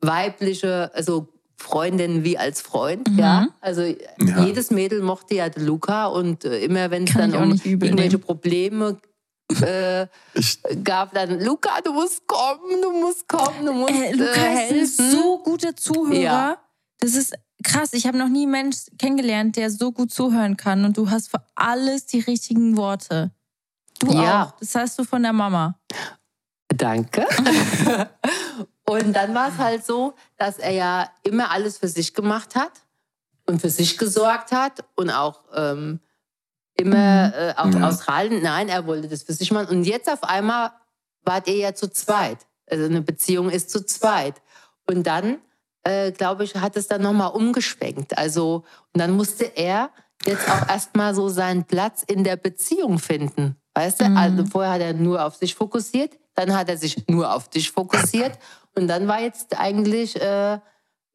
weibliche, also Freundinnen wie als Freund, mhm. ja. Also ja. jedes Mädel mochte ja Luca und äh, immer wenn es dann um irgendwelche nehmen. Probleme äh, gab, dann Luca, du musst kommen, du musst kommen, du musst äh, Luca äh, helfen. ist ein so guter Zuhörer. Ja. Das ist krass. Ich habe noch nie einen Mensch kennengelernt, der so gut zuhören kann und du hast für alles die richtigen Worte. Du ja. auch. Das hast du von der Mama. Danke. [LAUGHS] und dann war es halt so, dass er ja immer alles für sich gemacht hat und für sich gesorgt hat und auch ähm, immer mhm. äh, auch ja. Australien, nein, er wollte das für sich machen. Und jetzt auf einmal wart ihr ja zu zweit. Also eine Beziehung ist zu zweit. Und dann, äh, glaube ich, hat es dann nochmal umgeschwenkt. Also, und dann musste er jetzt auch erstmal so seinen Platz in der Beziehung finden. Weißt du, mhm. also vorher hat er nur auf sich fokussiert, dann hat er sich nur auf dich fokussiert [LAUGHS] und dann war jetzt eigentlich äh,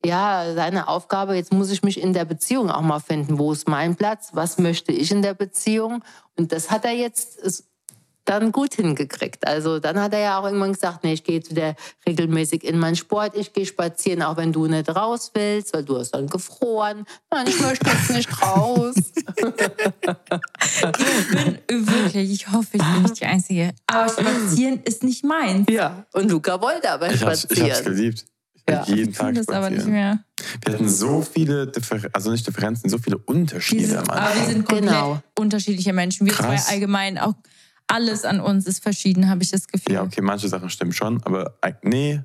ja seine Aufgabe, jetzt muss ich mich in der Beziehung auch mal finden. Wo ist mein Platz? Was möchte ich in der Beziehung? Und das hat er jetzt dann gut hingekriegt. Also dann hat er ja auch irgendwann gesagt, nee, ich gehe zu der regelmäßig in meinen Sport, ich gehe spazieren, auch wenn du nicht raus willst, weil du hast dann gefroren. Nein, ich möchte jetzt nicht raus. [LAUGHS] [LAUGHS] ich bin wirklich, ich hoffe, ich bin nicht die Einzige. Aber spazieren ist nicht meins. Ja, und Luca wollte aber spazieren. Ich, ich hab's geliebt. Ja. Jeden Tag das aber nicht mehr. Wir hatten so viele, Differ also nicht Differenzen, so viele Unterschiede. Sind, aber wir sind komplett genau. unterschiedliche Menschen. Wir Krass. zwei allgemein auch alles an uns ist verschieden, habe ich das Gefühl. Ja, okay, manche Sachen stimmen schon, aber nee.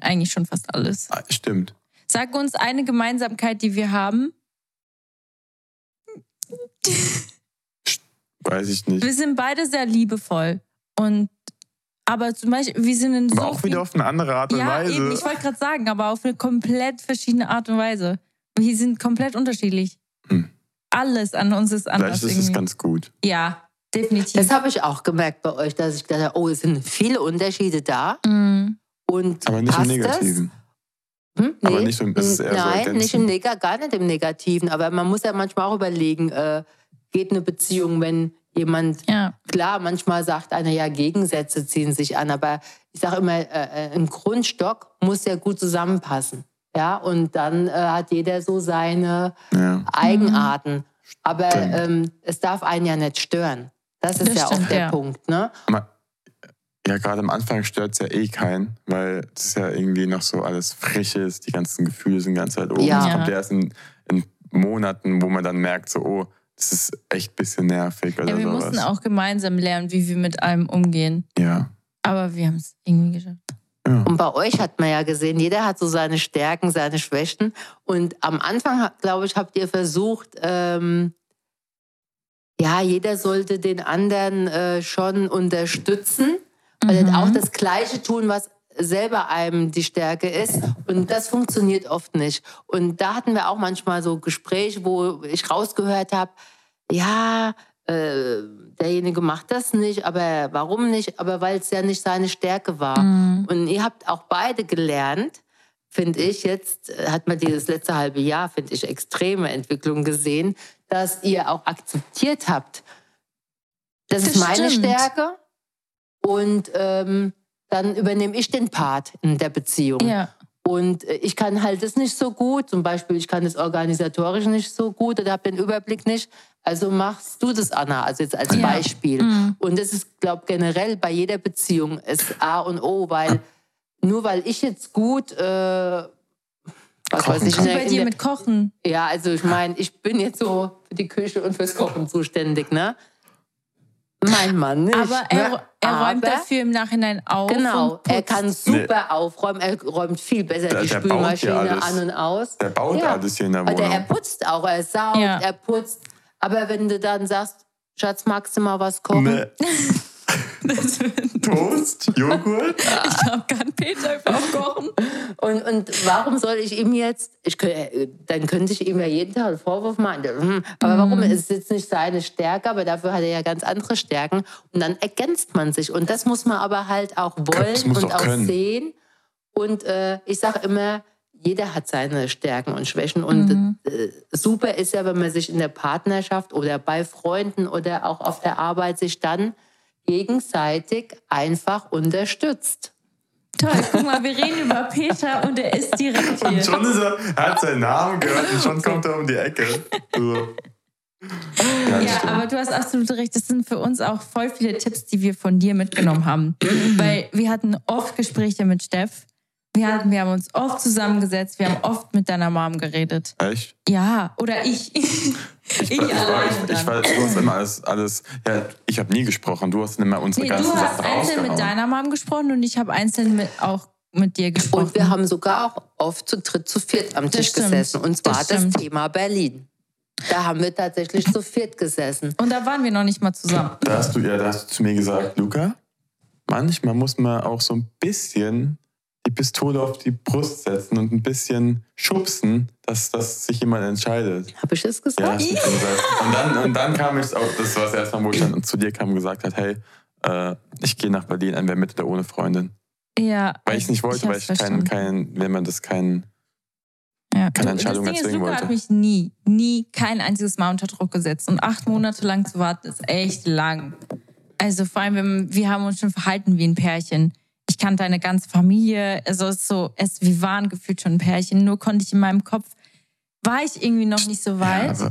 Eigentlich schon fast alles. Ah, stimmt. Sag uns eine Gemeinsamkeit, die wir haben. Weiß ich nicht. Wir sind beide sehr liebevoll. Und aber zum Beispiel, wir sind in aber so. auch wieder auf eine andere Art und ja, Weise. Eben, ich wollte gerade sagen, aber auf eine komplett verschiedene Art und Weise. Wir sind komplett unterschiedlich. Hm. Alles an uns ist anders. Vielleicht ist es ganz gut. Ja, definitiv. Das habe ich auch gemerkt bei euch, dass ich gedacht habe, oh, es sind viele Unterschiede da. Mm. Und aber nicht im Negativen. Hm? Nee. Aber nicht im, das ist eher Nein, so nicht im Neg gar nicht im Negativen. Aber man muss ja manchmal auch überlegen, äh, geht eine Beziehung, wenn jemand, ja. klar, manchmal sagt einer, ja, Gegensätze ziehen sich an, aber ich sage immer, äh, äh, ein Grundstock muss ja gut zusammenpassen. Ja, und dann äh, hat jeder so seine ja. Eigenarten. Aber ähm, es darf einen ja nicht stören. Das ist das ja stimmt, auch der ja. Punkt, ne? Ja, gerade am Anfang stört es ja eh keinen, weil es ist ja irgendwie noch so alles frisch ist, die ganzen Gefühle sind ganz weit oben. Ja. Es kommt erst in, in, Monaten, wo man dann merkt, so, oh, das ist echt ein bisschen nervig. Oder ja, wir sowas. mussten auch gemeinsam lernen, wie wir mit allem umgehen. Ja. Aber wir haben es irgendwie geschafft. Ja. Und bei euch hat man ja gesehen, jeder hat so seine Stärken, seine Schwächen. Und am Anfang, glaube ich, habt ihr versucht, ähm, ja, jeder sollte den anderen äh, schon unterstützen, mhm. auch das Gleiche tun, was selber einem die Stärke ist. Und das funktioniert oft nicht. Und da hatten wir auch manchmal so Gespräche, wo ich rausgehört habe, ja, äh, derjenige macht das nicht, aber warum nicht? Aber weil es ja nicht seine Stärke war. Mhm. Und ihr habt auch beide gelernt, finde ich, jetzt hat man dieses letzte halbe Jahr, finde ich, extreme Entwicklung gesehen, dass ihr auch akzeptiert habt, das, das ist meine stimmt. Stärke und ähm, dann übernehme ich den Part in der Beziehung. Ja. Und äh, ich kann halt das nicht so gut. Zum Beispiel, ich kann das organisatorisch nicht so gut oder habe den Überblick nicht. Also machst du das, Anna, also jetzt als ja. Beispiel. Mhm. Und das ist, glaube generell bei jeder Beziehung ist A und O, weil nur weil ich jetzt gut äh, was weiß ich, bei dir mit Kochen. Ja, also ich meine, ich bin jetzt so für die Küche und fürs Kochen zuständig, ne? Mein Mann nicht. Aber er, ne? er räumt aber, dafür im Nachhinein auf. Genau, er kann super nee. aufräumen. Er räumt viel besser der, die der Spülmaschine an und aus. Der baut ja. alles hier in der Wohnung. Oder er putzt auch, er saugt, ja. er putzt. Aber wenn du dann sagst, Schatz, magst du mal was kochen? Nee. [LAUGHS] [LAUGHS] Toast, Joghurt. Ich glaube, kann Peter kochen. Und, und warum soll ich ihm jetzt, ich, dann könnte ich ihm ja jeden Tag einen Vorwurf machen. Hm, aber warum? Mhm. Es ist jetzt nicht seine Stärke, aber dafür hat er ja ganz andere Stärken. Und dann ergänzt man sich. Und das muss man aber halt auch wollen und auch können. sehen. Und äh, ich sage immer, jeder hat seine Stärken und Schwächen. Und mhm. äh, super ist ja, wenn man sich in der Partnerschaft oder bei Freunden oder auch auf der Arbeit sich dann gegenseitig einfach unterstützt. Toll, guck mal, wir reden über Peter und er ist direkt hier. Und schon ist er, hat seinen Namen gehört und schon kommt er um die Ecke. Ja, ja aber du hast absolut recht. Das sind für uns auch voll viele Tipps, die wir von dir mitgenommen haben. Weil wir hatten oft Gespräche mit Steff wir, hatten, wir haben uns oft zusammengesetzt, wir haben oft mit deiner Mom geredet. Echt? Ja, oder ich. ich, [LAUGHS] ich, ich, war, ich, ich war, du hast immer alles, alles ja, ich habe nie gesprochen, du hast immer unsere nee, ganzen Sachen Du hast einzeln mit deiner Mom gesprochen und ich habe einzeln mit, auch mit dir gesprochen. Und wir haben sogar auch oft zu dritt, zu viert am Tisch gesessen. Und zwar das, das Thema Berlin. Da haben wir tatsächlich zu viert gesessen. Und da waren wir noch nicht mal zusammen. Da hast du ja, da hast du zu mir gesagt, Luca, manchmal muss man auch so ein bisschen die Pistole auf die Brust setzen und ein bisschen schubsen, dass, dass sich jemand entscheidet. Habe ich das gesagt? Ja, du gesagt. Und dann, und dann kam ich auch, das war das erste Mal, wo ich dann zu dir kam und gesagt hat, hey, äh, ich gehe nach Berlin, entweder mit oder ohne Freundin. Ja. Weil ich es nicht wollte, ich weil ich keinen, kein, wenn man das kein, ja. keine Entscheidung das erzwingen wollte. hat mich nie, nie kein einziges Mal unter Druck gesetzt. Und acht Monate lang zu warten, ist echt lang. Also vor allem, wir haben uns schon verhalten wie ein Pärchen ich kannte deine ganze Familie. Also es ist so, es, wir waren gefühlt schon ein Pärchen. Nur konnte ich in meinem Kopf, war ich irgendwie noch nicht so weit. Ja,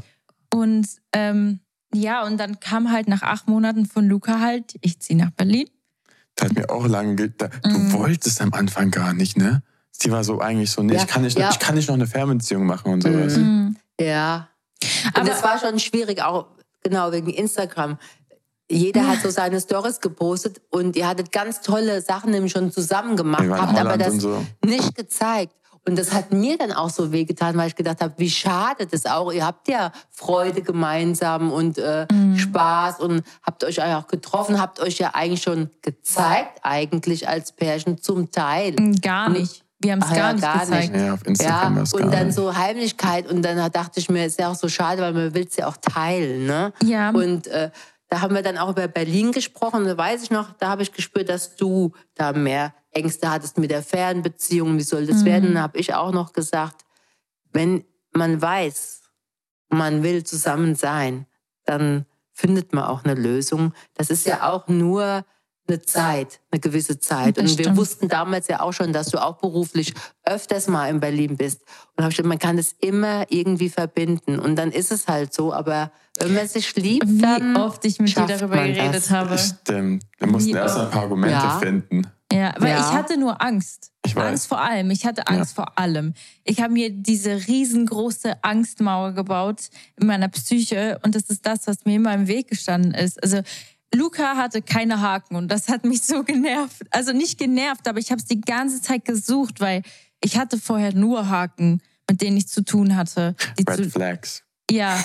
und ähm, ja, und dann kam halt nach acht Monaten von Luca halt, ich ziehe nach Berlin. Das hat mir auch lange, du mm. wolltest am Anfang gar nicht, ne? Sie war so eigentlich so, nee, ja, ich, kann nicht, ja. ich kann nicht noch eine Fernbeziehung machen und sowas. Mm. Ja. Und Aber das war schon schwierig, auch genau wegen Instagram jeder hat so seine Stories gepostet und ihr hattet ganz tolle Sachen nämlich schon zusammen gemacht, habt aber das so. nicht gezeigt. Und das hat mir dann auch so wehgetan, weil ich gedacht habe, wie schade das auch. Ihr habt ja Freude gemeinsam und äh, mhm. Spaß und habt euch auch getroffen, habt euch ja eigentlich schon gezeigt, eigentlich als Pärchen zum Teil. Mm, gar nicht. Wir haben es gar, ja, nicht gar gezeigt. Nicht. Ja, auf Instagram ja, und dann nicht. so Heimlichkeit und dann dachte ich mir, ist ja auch so schade, weil man will es ja auch teilen. Ne? Ja. Und äh, da haben wir dann auch über Berlin gesprochen. Da weiß ich noch, da habe ich gespürt, dass du da mehr Ängste hattest mit der Fernbeziehung. Wie soll das mhm. werden? Da habe ich auch noch gesagt, wenn man weiß, man will zusammen sein, dann findet man auch eine Lösung. Das ist ja auch nur eine Zeit, eine gewisse Zeit. und wir wussten damals ja auch schon, dass du auch beruflich öfters mal in Berlin bist. Und habe ich man kann das immer irgendwie verbinden. Und dann ist es halt so. Aber wenn man sich liebt, Wie dann oft ich mit dir darüber geredet das. habe. Stimmt. Wir mussten Wie erst ein paar Argumente ja. finden. Ja, weil ja. ich hatte nur Angst. Ich weiß. Angst vor allem. Ich hatte Angst ja. vor allem. Ich habe mir diese riesengroße Angstmauer gebaut in meiner Psyche und das ist das, was mir immer im Weg gestanden ist. Also Luca hatte keine Haken und das hat mich so genervt. Also nicht genervt, aber ich habe es die ganze Zeit gesucht, weil ich hatte vorher nur Haken, mit denen ich zu tun hatte. Red zu Flags. Ja,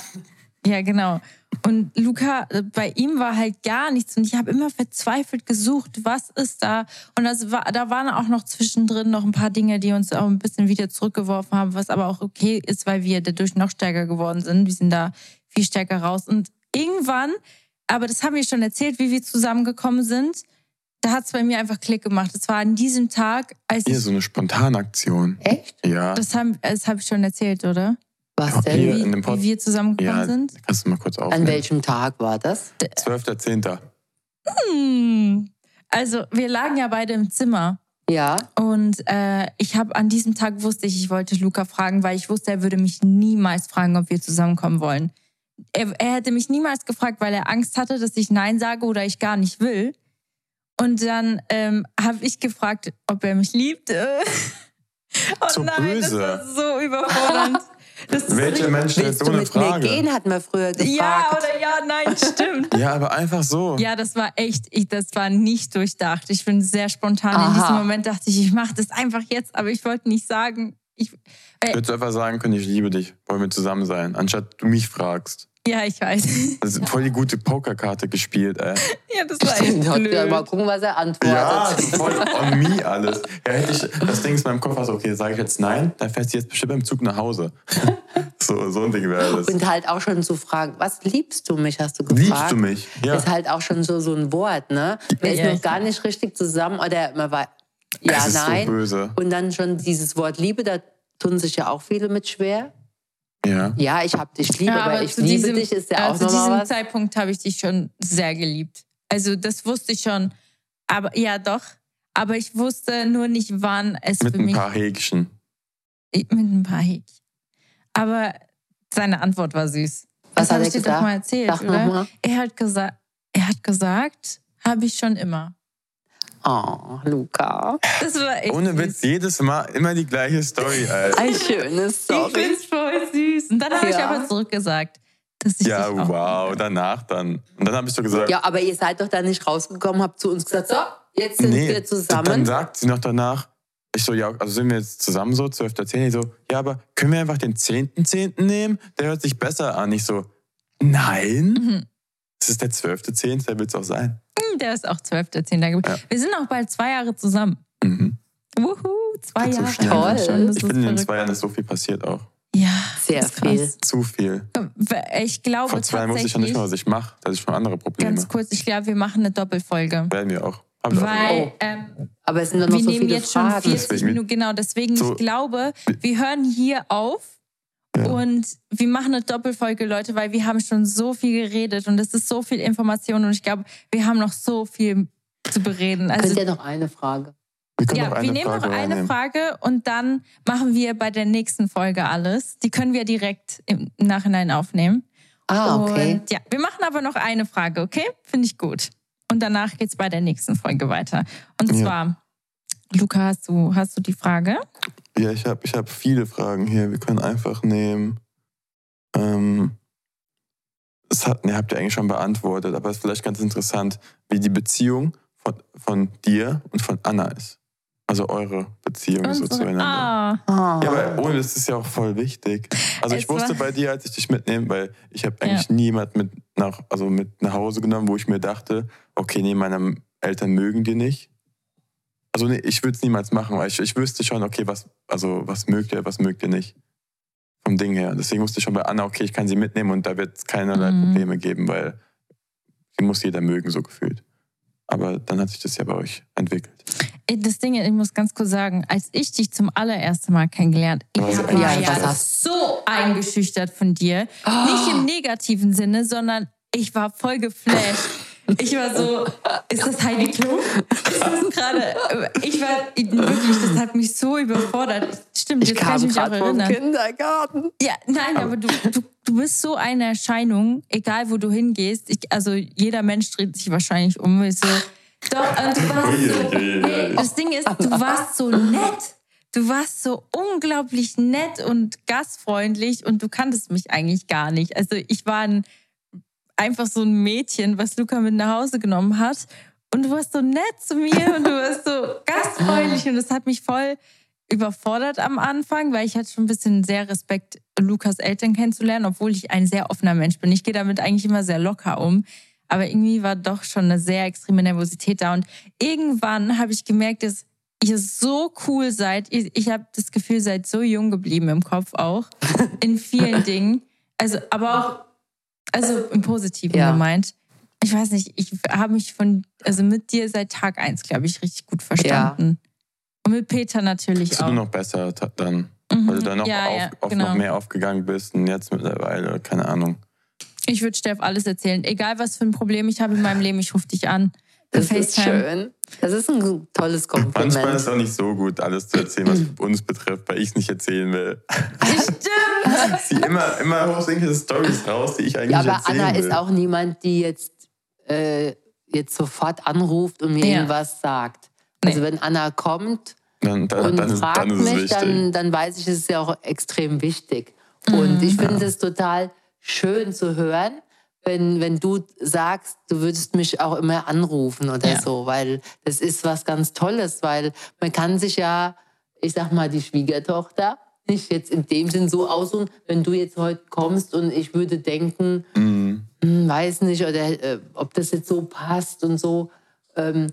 ja, genau. Und Luca, äh, bei ihm war halt gar nichts und ich habe immer verzweifelt gesucht, was ist da? Und das war, da waren auch noch zwischendrin noch ein paar Dinge, die uns auch ein bisschen wieder zurückgeworfen haben, was aber auch okay ist, weil wir dadurch noch stärker geworden sind. Wir sind da viel stärker raus. Und irgendwann aber das haben wir schon erzählt, wie wir zusammengekommen sind. Da hat es bei mir einfach Klick gemacht. Es war an diesem Tag, als Hier, so eine Spontanaktion. Echt? Ja. Das habe das hab ich schon erzählt, oder? Was denn? Wie, wie wir zusammengekommen ja, sind? Kannst du mal kurz aufnehmen. An welchem Tag war das? 12.10. Hm. Also, wir lagen ja beide im Zimmer. Ja. Und äh, ich habe an diesem Tag wusste ich, ich wollte Luca fragen, weil ich wusste, er würde mich niemals fragen, ob wir zusammenkommen wollen er, er hätte mich niemals gefragt, weil er Angst hatte, dass ich Nein sage oder ich gar nicht will. Und dann ähm, habe ich gefragt, ob er mich liebt. [LAUGHS] oh so nein, böse. das war so überfordernd. Welche Menschen stellt so eine Frage? Mit mir gehen, hat man früher gefragt. Ja oder ja, nein, stimmt. [LAUGHS] ja, aber einfach so. Ja, das war echt, ich, das war nicht durchdacht. Ich bin sehr spontan. Aha. In diesem Moment dachte ich, ich mache das einfach jetzt, aber ich wollte nicht sagen. Ich, äh, Würdest du einfach sagen können, ich liebe dich, wollen wir zusammen sein, anstatt du mich fragst. Ja, ich weiß. Das ist voll die gute Pokerkarte gespielt, ey. Ja, das war echt blöd. Ja, mal gucken, was er antwortet. Ja, voll on me alles. Ja, hätte ich, das Ding ist in meinem Kopf, also, okay, sage ich jetzt nein, dann fährst du jetzt bestimmt im Zug nach Hause. [LAUGHS] so, so ein Ding wäre das. Und halt auch schon zu fragen, was liebst du mich, hast du gefragt. Liebst du mich? Ja. Ist halt auch schon so, so ein Wort, ne? Man ist noch gar nicht richtig zusammen oder man war, ja, nein. So böse. Und dann schon dieses Wort Liebe, da tun sich ja auch viele mit schwer. Ja. Ja, ich hab dich lieb, ja, aber, aber ich liebe diesem, dich ist ja auch Zu diesem was. Zeitpunkt habe ich dich schon sehr geliebt. Also das wusste ich schon. Aber ja, doch. Aber ich wusste nur nicht, wann es mit für mich... Mit ein paar Häkchen. Mit ein paar Häkchen. Aber seine Antwort war süß. Was das habe ich dir gesagt? doch mal erzählt, Sag oder? Mal. Er hat gesagt, er hat gesagt, habe ich schon immer. Oh, Luca. Das war echt Ohne süß. Witz, jedes Mal immer die gleiche Story, Alter. Ein schönes Ich Story. find's voll süß. Und dann habe ich Ja. aber zurückgesagt, dass ich Ja, dich auch wow, danach dann. Und dann habe ich so gesagt, Ja, aber ihr seid doch da nicht rausgekommen, habt zu uns gesagt, so, jetzt sind nee, wir dann zusammen. sagt sie noch danach, ich so, ja, also sind wir jetzt zusammen so, 12.10. Ich so, ja, aber können wir einfach den 10.10. nehmen? Der hört sich besser an. Ich so, nein, Mhm. das ist der 12.10., der wird es auch sein. Hm, Der ist auch 12.10. geworden. Ja. Wir sind auch bald zwei Jahre zusammen. Mhm. Wuhu, zwei so Jahre. schnell. Toll. Ich ist finde, in den zwei Jahren ist so viel passiert auch. Ja, Sehr ist viel. Zu viel. Ich glaube Vor zwei wusste ich ja nicht mehr, was ich mache. Da ich schon andere Probleme. ganz kurz, ich glaube, wir machen eine Doppelfolge. Werden wir auch. Hab ich auch Weil Oh. ähm, Aber es sind doch noch wir so nehmen viele jetzt schon Fragen. 40 Deswegen- Minuten, genau, deswegen, So- ich glaube, wir hören hier auf Ja. und wir machen eine Doppelfolge, Leute, weil wir haben schon so viel geredet und es ist so viel Information und ich glaube, wir haben noch so viel zu bereden. Also Könnt ihr noch eine Frage? Wir können ja, noch eine wir nehmen Frage noch eine reinnehmen. Frage und dann machen wir bei der nächsten Folge alles. Die können wir direkt im Nachhinein aufnehmen. Ah, okay. Und ja, wir machen aber noch eine Frage, okay? Finde ich gut. Und danach geht's bei der nächsten Folge weiter. Und Ja. zwar, Luca, hast du, hast du die Frage? Ja, ich habe ich hab viele Fragen hier. Wir können einfach nehmen. Ähm, das hat, ne, habt ihr eigentlich schon beantwortet, aber es ist vielleicht ganz interessant, wie die Beziehung von, von dir und von Anna ist. Also eure Beziehung so Unsere- zueinander. ah, Ah. Ja, aber ohne, das ist ja auch voll wichtig. Also ich Es war- wusste bei dir, als ich dich mitnehme, weil ich habe eigentlich niemand mit nach, also mit nach Hause genommen, wo ich mir dachte, okay, nee, meine Eltern mögen die nicht. Also nee, ich würde es niemals machen, weil ich, ich wüsste schon, okay, was, also was mögt ihr, was mögt ihr nicht. Vom Ding her. Deswegen wusste ich schon bei Anna, okay, ich kann sie mitnehmen und da wird es keinerlei Mhm. Probleme geben, weil sie muss jeder mögen, so gefühlt. Aber dann hat sich das ja bei euch entwickelt. Ey, Das Ding, ich muss ganz kurz sagen, als ich dich zum allerersten Mal kennengelernt, ich war Ja, ja, hast- so eingeschüchtert von dir. Nicht im negativen Sinne, sondern ich war voll geflasht. Ich war so, ist das Heidi Klum? Ist das gerade, ich war wirklich, das hat mich so überfordert. Stimmt, Ich jetzt kann kam ich mich auch erinnern. Kindergarten. Ja, nein, aber du, du, du bist so eine Erscheinung, egal wo du hingehst. Ich, also jeder Mensch dreht sich wahrscheinlich um. Ist so, doch, und du warst so, nee, das Ding ist, du warst so nett. Du warst so unglaublich nett und gastfreundlich und du kanntest mich eigentlich gar nicht. Also ich war ein, einfach so ein Mädchen, was Luca mit nach Hause genommen hat. Und du warst so nett zu mir und du warst so gastfreundlich und das hat mich voll überfordert am Anfang, weil ich hatte schon ein bisschen sehr Respekt, Lukas Eltern kennenzulernen, obwohl ich ein sehr offener Mensch bin. Ich gehe damit eigentlich immer sehr locker um. Aber irgendwie war doch schon eine sehr extreme Nervosität da. Und irgendwann habe ich gemerkt, dass ihr so cool seid. Ich, ich habe das Gefühl, seid so jung geblieben im Kopf auch. In vielen [LAUGHS] Dingen. Also, aber auch, also im Positiven Ja. gemeint. Ich weiß nicht, ich habe mich von, also mit dir seit Tag eins, glaube ich, richtig gut verstanden. Und mit Peter natürlich Bist du auch. noch besser dann? Mhm. Weil du da noch, ja, auf, ja, auf genau. noch mehr aufgegangen bist und jetzt mittlerweile, keine Ahnung. Ich würde Steff alles erzählen. Egal, was für ein Problem ich habe in meinem Leben, ich rufe dich an. Das ist schön. Das ist ein tolles Manchmal ist Kompliment. es auch nicht so gut, alles zu erzählen, was uns betrifft, weil ich es nicht erzählen will. Stimmt. [LAUGHS] Sie immer, immer irgendwelche Stories raus, die ich eigentlich Ja, aber erzählen Anna will. ist auch niemand, die jetzt, äh, jetzt sofort anruft und mir Ja. irgendwas sagt. Also wenn Anna kommt dann, dann, und dann, ist, fragt dann ist es mich, dann, dann weiß ich, es ist ja auch extrem wichtig. Und ich finde es total schön zu hören, wenn, wenn du sagst, du würdest mich auch immer anrufen oder ja. so, weil das ist was ganz Tolles, weil man kann sich ja, ich sag mal, die Schwiegertochter nicht jetzt in dem Sinn so aussuchen, wenn du jetzt heute kommst und ich würde denken, mhm. hm, weiß nicht, oder äh, ob das jetzt so passt und so. Ähm,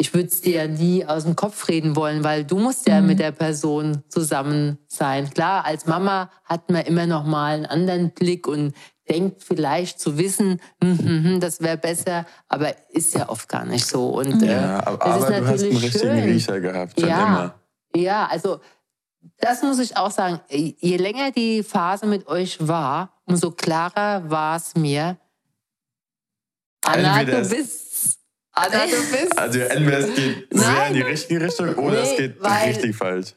ich würde es dir ja nie aus dem Kopf reden wollen, weil du musst ja mhm. mit der Person zusammen sein. Klar, als Mama hat man immer noch mal einen anderen Blick und denkt vielleicht zu wissen, hm, hm, hm, das wäre besser, aber ist ja oft gar nicht so. Und, äh, ja, aber, das aber ist du hast einen richtigen schön. Riecher gehabt, schon ja, immer. Ja, also das muss ich auch sagen. Je länger die Phase mit euch war, umso klarer war es mir. Anna, du bist Anna, du [LAUGHS] bist. Also entweder es geht Nein. sehr in die richtige Richtung oder nee, es geht richtig falsch.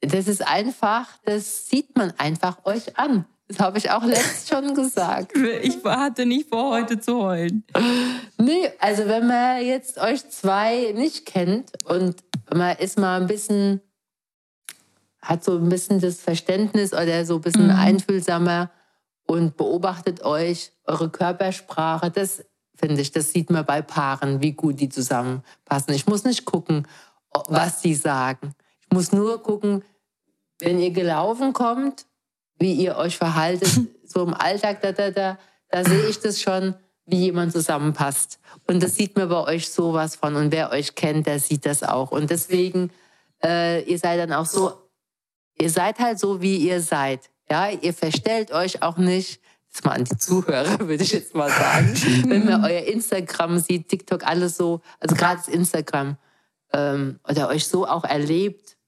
Das ist einfach, das sieht man einfach euch an. Das habe ich auch letztens [LAUGHS] schon gesagt. Ich hatte nicht vor, heute zu heulen. Nee, also wenn man jetzt euch zwei nicht kennt und man ist mal ein bisschen, hat so ein bisschen das Verständnis oder so ein bisschen mhm. einfühlsamer und beobachtet euch, eure Körpersprache, das finde ich. Das sieht man bei Paaren, wie gut die zusammenpassen. Ich muss nicht gucken, was sie sagen. Ich muss nur gucken, wenn ihr gelaufen kommt, wie ihr euch verhaltet, [LAUGHS] so im Alltag, da, da, da, da sehe ich das schon, wie jemand zusammenpasst. Und das sieht man bei euch sowas von. Und wer euch kennt, der sieht das auch. Und deswegen, äh, ihr seid dann auch so, ihr seid halt so, wie ihr seid. Ja, ihr verstellt euch auch nicht jetzt mal an die Zuhörer, [LAUGHS] würde ich jetzt mal sagen. [LAUGHS] Wenn man euer Instagram sieht, TikTok, alles so, also gerade das Instagram, ähm, oder euch so auch erlebt,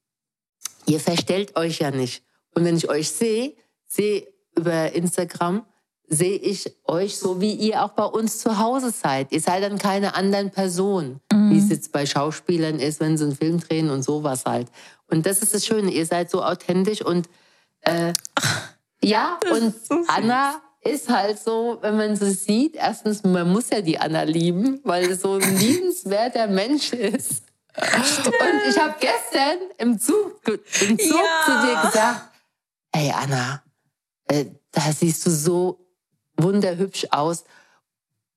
ihr verstellt euch ja nicht. Und wenn ich euch sehe, sehe über Instagram, sehe ich euch so, wie ihr auch bei uns zu Hause seid. Ihr seid dann keine anderen Person, mhm. wie es jetzt bei Schauspielern ist, wenn sie einen Film drehen und sowas halt. Und das ist das Schöne, ihr seid so authentisch und äh, ja, und so Anna ist halt so, wenn man sie sieht, erstens, man muss ja die Anna lieben, weil es so ein [LAUGHS] liebenswerter Mensch ist. Und ich habe gestern im Zug, im Zug ja. zu dir gesagt, hey Anna, äh, da siehst du so wunderhübsch aus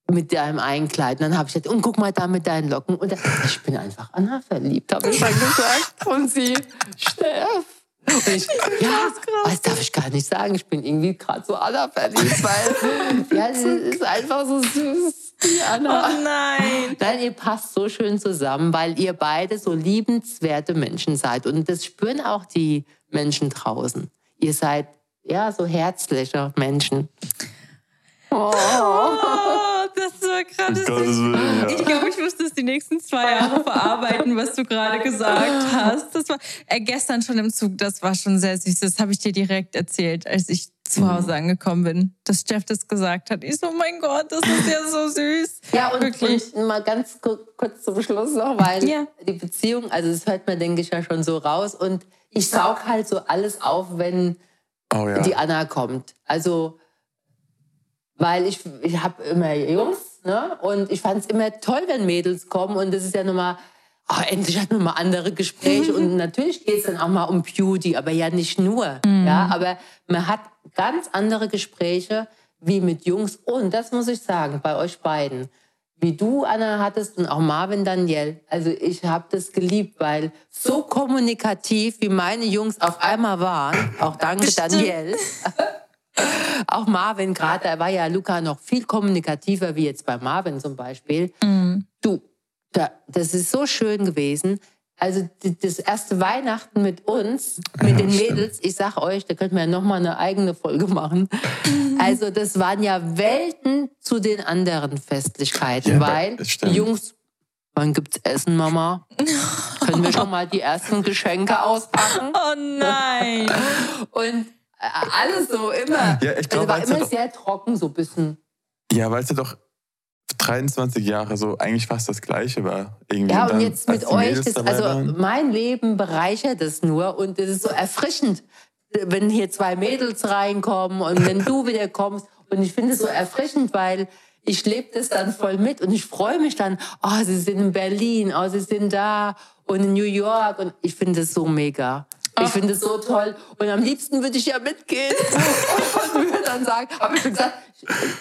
mit deinem Einkleid. Und dann habe ich gesagt, und guck mal da mit deinen Locken. Und dann, ich bin einfach Anna verliebt, habe ich dann gesagt. Und sie, Steff, und ich, ja, das darf ich gar nicht sagen. Ich bin irgendwie gerade so Anna verliebt, weil ja, sie ist einfach so süß. Die Anna. Oh nein. Nein, ihr passt so schön zusammen, weil ihr beide so liebenswerte Menschen seid. Und das spüren auch die Menschen draußen. Ihr seid ja so herzliche Menschen. Oh. oh das war gerade ja. Ich glaube, ich muss das die nächsten zwei Jahre verarbeiten, was du gerade gesagt hast. Das war äh, gestern schon im Zug, das war schon sehr süß. Das habe ich dir direkt erzählt, als ich zu mhm. Hause angekommen bin, dass Jeff das gesagt hat. Ich so, oh mein Gott, das ist ja so süß. Ja, und, Wirklich. und mal ganz kurz zum Schluss noch, weil ja. die Beziehung, also das hört man, denke ich, ja schon so raus. Und ich saug halt so alles auf, wenn oh, ja. die Anna kommt. Also weil ich, ich habe immer Jungs ne? und ich fand es immer toll, wenn Mädels kommen und das ist ja nochmal, oh, endlich hat man mal andere Gespräche und [LAUGHS] natürlich geht es dann auch mal um Beauty, aber ja nicht nur. Mhm. Ja, aber man hat ganz andere Gespräche wie mit Jungs und das muss ich sagen, bei euch beiden. Wie du, Anna, hattest und auch Marvin Daniel. Also ich habe das geliebt, weil so kommunikativ, wie meine Jungs auf einmal waren, auch danke Daniel, [LAUGHS] auch Marvin gerade, da war ja Luca noch viel kommunikativer wie jetzt bei Marvin zum Beispiel. Mhm. Du, da, das ist so schön gewesen. Also das erste Weihnachten mit uns, mit ja, den Mädels, stimmt. ich sag euch, da könnten wir ja nochmal eine eigene Folge machen. Also das waren ja Welten zu den anderen Festlichkeiten, ja, weil die Jungs, wann gibt's Essen, Mama? [LAUGHS] Können wir schon mal die ersten Geschenke auspacken? Oh nein! Und alles so, immer. Ja, ich glaube, also war immer sehr trocken, so ein bisschen. Ja, weil es ja doch 23 Jahre so eigentlich fast das Gleiche war. Irgendwie. Ja, und, und jetzt mit euch, das, also waren. mein Leben bereichert es nur und es ist so erfrischend, wenn hier zwei Mädels reinkommen und wenn du wieder kommst. Und ich finde es so erfrischend, weil ich lebe das dann voll mit und ich freue mich dann, oh, sie sind in Berlin, oh, sie sind da und in New York und ich finde es so mega. Ich finde es so toll. Und am liebsten würde ich ja mitgehen [LAUGHS] und würde dann sagen, habe ich schon gesagt,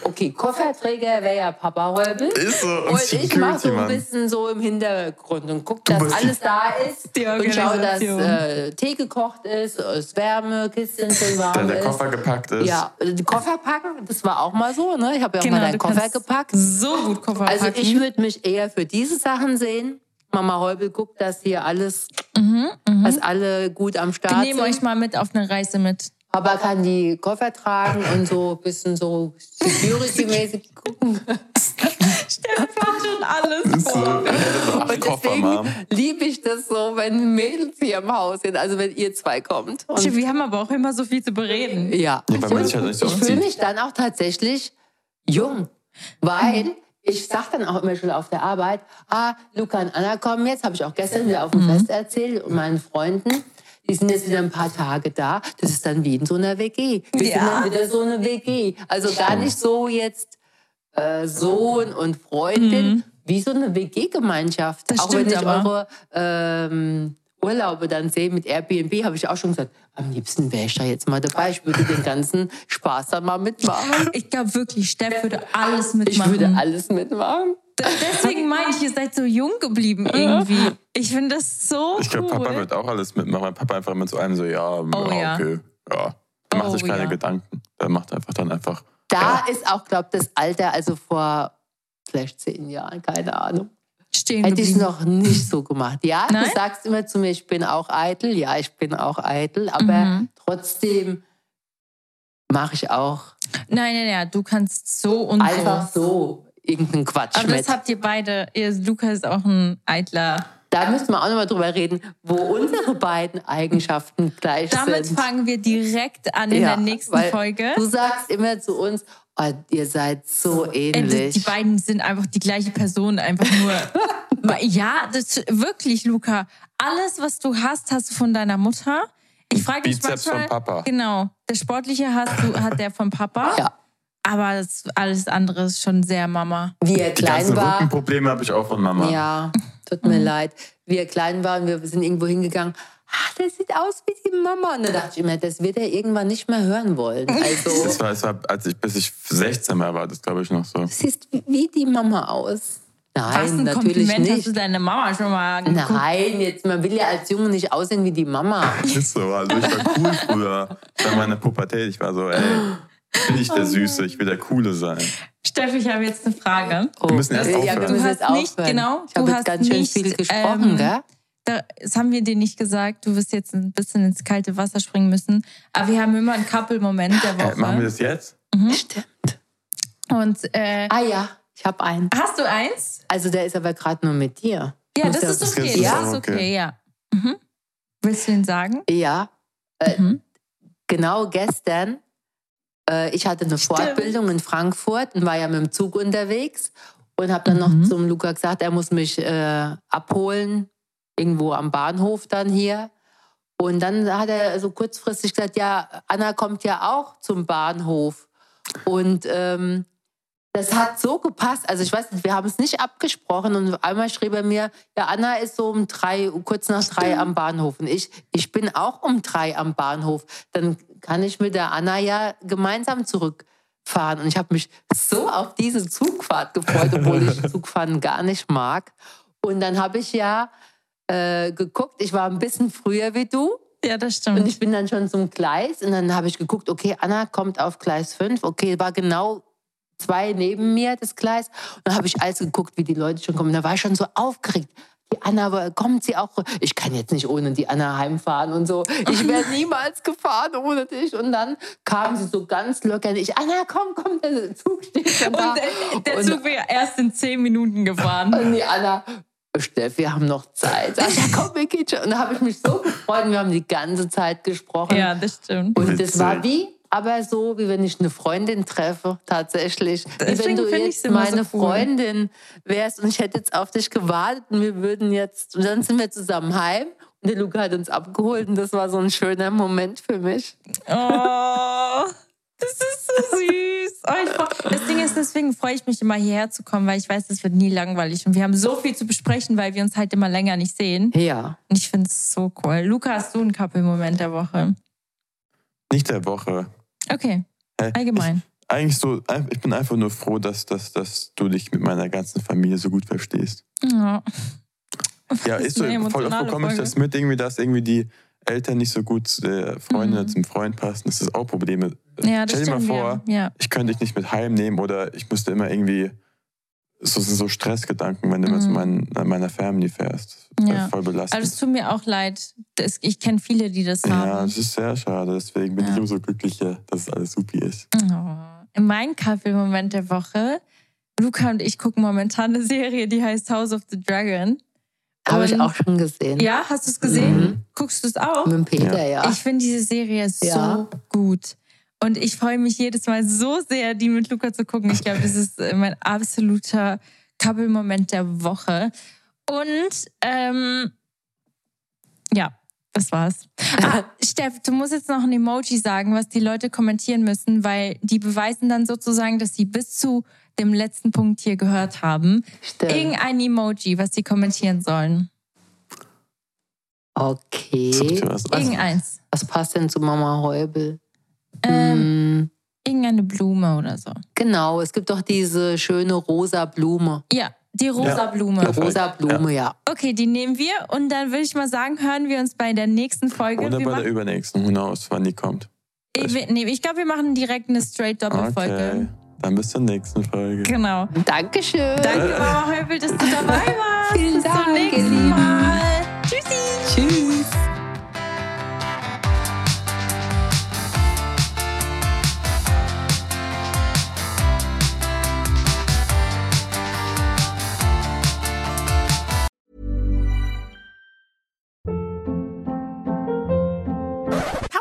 okay, Kofferträger wäre ja Papa Räubel. Ist so. Und, Und ich mache so ein bisschen so im Hintergrund und gucke, dass alles da ist. Und schaue, dass äh, Tee gekocht ist, es Wärme, Kisten schön warm Dann der ist. Koffer gepackt ist. Ja, also die Koffer packen, das war auch mal so, ne? Ich habe ja auch Genau, mal deinen Koffer gepackt. So gut Koffer Also packen. ich würde mich eher für diese Sachen sehen. Mama Heubel guckt, dass hier alles, dass alle gut am Wir Start nehmen sind. euch mal mit auf eine Reise mit. Papa kann die Koffer tragen und so ein bisschen so security-mäßig [LAUGHS] gucken. Stefan schon alles Ist so. vor. Ich so Und deswegen liebe ich das so, wenn Mädels hier im Haus sind, also wenn ihr zwei kommt. Und Wir haben aber auch immer so viel zu bereden. ja, Ja, so ich fühle mich dann auch tatsächlich jung, weil ich sag dann auch immer schon auf der Arbeit, ah, Luca und Anna kommen jetzt, habe ich auch gestern wieder auf dem Mhm. Fest erzählt und meinen Freunden. Die sind jetzt wieder ein paar Tage da. Das ist dann wie in so einer WG. Wir Ja. sind dann wieder so eine WG. Also gar nicht so jetzt äh, Sohn und Freundin, wie so eine WG-Gemeinschaft. Mhm. Auch wenn ich aber. eure ähm, Urlaube dann sehe mit Airbnb, habe ich auch schon gesagt, am liebsten wäre ich da jetzt mal dabei. Ich würde den ganzen Spaß dann mal mitmachen. Ich glaube wirklich, Steff würde alles Ich mitmachen. würde alles mitmachen. Deswegen meine ich, ihr seid so jung geblieben irgendwie. Ich finde das so Ich glaube, cool. Papa wird auch alles mitmachen, weil Papa einfach mit so einem so, ja, Oh, ja, ja. okay, ja. Er macht Oh, sich keine ja. Gedanken. Er macht einfach dann einfach. Da ist auch, glaube ich, das Alter, also vor vielleicht zehn Jahren, keine Ahnung. Stehen Hätte ich es noch nicht so gemacht. Ja, Nein? du sagst immer zu mir, ich bin auch eitel. Ja, ich bin auch eitel, aber Mhm. trotzdem mache ich auch Nein, nein, nein, du kannst so und einfach so. so irgendeinen Quatsch Aber mit. das habt ihr beide. Ihr, Luca ist auch ein eitler. Da müssen wir auch nochmal drüber reden, wo unsere beiden Eigenschaften gleich Damit sind. fangen wir direkt an in Ja, der nächsten Folge. Du sagst immer zu uns, oh, ihr seid so die, ähnlich. die beiden sind einfach die gleiche Person, einfach nur. [LAUGHS] Ja, das wirklich, Luca. Alles, was du hast, hast du von deiner Mutter. Ich frage mich Bizeps manchmal. von Papa. Genau. Der sportliche hast du, hat der von Papa. Ja. Aber das, alles andere ist schon sehr Mama. Wie er Die klein ganzen war. Rückenprobleme habe ich auch von Mama. Ja, tut mir leid. Wie er klein war und wir sind irgendwo hingegangen. Ach, der sieht aus wie die Mama. Und da dachte ich immer, das wird er irgendwann nicht mehr hören wollen. Also, Das war, das war, als ich, bis ich 16 war, war das, glaube ich, noch so. du siehst wie die Mama aus. Nein, ein natürlich Kompliment hast nicht. du deine Mama schon mal geguckt. Nein, jetzt, man will ja als Junge nicht aussehen wie die Mama. Ist so. Also ich war cool früher. Ich war in meiner Pubertät. Ich war so, ey, ich bin nicht der Süße, ich will der Coole sein. Steffi, ich habe jetzt eine Frage. Oh, Wir müssen erst ja, wir aufhören. müssen Du jetzt hast nicht- aufhören. genau, ich habe du jetzt hast ganz schön nicht, viel gesprochen, ähm, gell? Da, das haben wir dir nicht gesagt. Du wirst jetzt ein bisschen ins kalte Wasser springen müssen. Aber wir haben immer einen Couple-Moment der Äh, machen wir Woche. das jetzt? Stimmt. Und äh, Ah ja, ich habe einen. hast du eins? Also der ist aber gerade nur mit dir. Ja, das ja- ist das okay. ist Das ist okay. okay, ja. Mhm. Willst du ihn sagen? Ja, äh, Mhm. genau gestern. Äh, ich hatte eine Stimmt. Fortbildung in Frankfurt und war ja mit dem Zug unterwegs und habe dann Mhm. noch zum Luca gesagt, er muss mich äh, abholen, irgendwo am Bahnhof dann hier. Und dann hat er so kurzfristig gesagt, ja, Anna kommt ja auch zum Bahnhof. Und ähm, das hat so gepasst. Also ich weiß nicht, wir haben es nicht abgesprochen und einmal schrieb er mir, ja, Anna ist so um drei, kurz nach drei am Bahnhof. Und ich, ich bin auch um drei am Bahnhof. Dann kann ich mit der Anna ja gemeinsam zurückfahren. Und ich habe mich so auf diese Zugfahrt gefreut, obwohl ich [LAUGHS] Zugfahren gar nicht mag. Und dann habe ich ja äh, geguckt, ich war ein bisschen früher wie du. Ja, das Und stimmt. ich bin dann schon zum Gleis und dann habe ich geguckt, okay, Anna kommt auf Gleis 5. Okay, war genau zwei neben mir das Gleis. Und dann habe ich alles geguckt, wie die Leute schon kommen. Da war ich schon so aufgeregt. Die Anna, kommt sie auch? Ich kann jetzt nicht ohne die Anna heimfahren und so. Ich wäre [LAUGHS] niemals gefahren ohne dich. Und dann kam sie so ganz locker. Ich, Anna, komm, komm, der Zug steht schon da. Und der Und- Zug wäre erst in zehn Minuten gefahren. und die Anna, Steff, wir haben noch Zeit. Sag ja, komm, wir gehen schon. Und da habe ich mich so gefreut. und Wir haben die ganze Zeit gesprochen. Ja, das stimmt. Und Witzig. das war wie, aber so, wie wenn ich eine Freundin treffe, tatsächlich. Wie wenn du jetzt so meine cool. Freundin wärst und ich hätte jetzt auf dich gewartet und wir würden jetzt, und dann sind wir zusammen heim und der Luca hat uns abgeholt und das war so ein schöner Moment für mich. Oh, das ist so süß. Oh, ich, das Ding ist, deswegen freue ich mich immer hierher zu kommen, weil ich weiß, es wird nie langweilig. Und wir haben so viel zu besprechen, weil wir uns halt immer länger nicht sehen. Ja. Und ich finde es so cool. Luca, hast du einen Couple-Moment der Woche? Nicht der Woche. Okay. Allgemein. Ich, eigentlich so, ich bin einfach nur froh, dass, dass, dass du dich mit meiner ganzen Familie so gut verstehst. Ja. Ja, ist so, voll oft bekomme ich das mit, irgendwie, dass irgendwie die Eltern nicht so gut zu der Freundin mhm. zum Freund passen. Das ist auch Probleme. Ja, Stell dir mal vor, ja. ich könnte dich nicht mit heimnehmen oder ich musste immer irgendwie so, so Stressgedanken, wenn du mhm. zu mein, meiner Family fährst. Ja. Voll belastend. Also es tut mir auch leid. Das, ich kenne viele, die das haben. Ja, das ist sehr schade. Deswegen bin ich umso glücklicher, dass es alles supi ist. Oh. Mein Kaffee-Moment der Woche. Luca und ich gucken momentan eine Serie, die heißt House of the Dragon. Habe ich auch schon gesehen. Ja, hast du es gesehen? Mhm. Guckst du es auch? Mit Peter, ja. ja. Ich finde diese Serie ja. so gut. Und ich freue mich jedes Mal so sehr, die mit Luca zu gucken. Ich glaube, das ist äh, mein absoluter Couple-Moment der Woche. Und ähm, ja, das war's. Ah, [LAUGHS] Steff, du musst jetzt noch ein Emoji sagen, was die Leute kommentieren müssen, weil die beweisen dann sozusagen, dass sie bis zu dem letzten Punkt hier gehört haben. Stimmt. Irgendein Emoji, was sie kommentieren sollen. Okay. Irgendeins. Was passt denn zu Mama Heubel? Ähm, hm. Irgendeine Blume oder so. Genau, es gibt doch diese schöne rosa Blume. Ja, die rosa ja, Blume. Die rosa Blume, ja. ja. Okay, die nehmen wir und dann würde ich mal sagen, hören wir uns bei der nächsten Folge. Oder wir bei der übernächsten, who knows, wann die kommt. Ich, nee, ich glaube, wir machen direkt eine straight Doppelfolge. Okay. Dann bis zur nächsten Folge. Genau. Dankeschön. Danke, Mama Heubel, dass du dabei warst. Vielen bis Dank. Bis zum nächsten Mal. Tschüssi. Tschüss.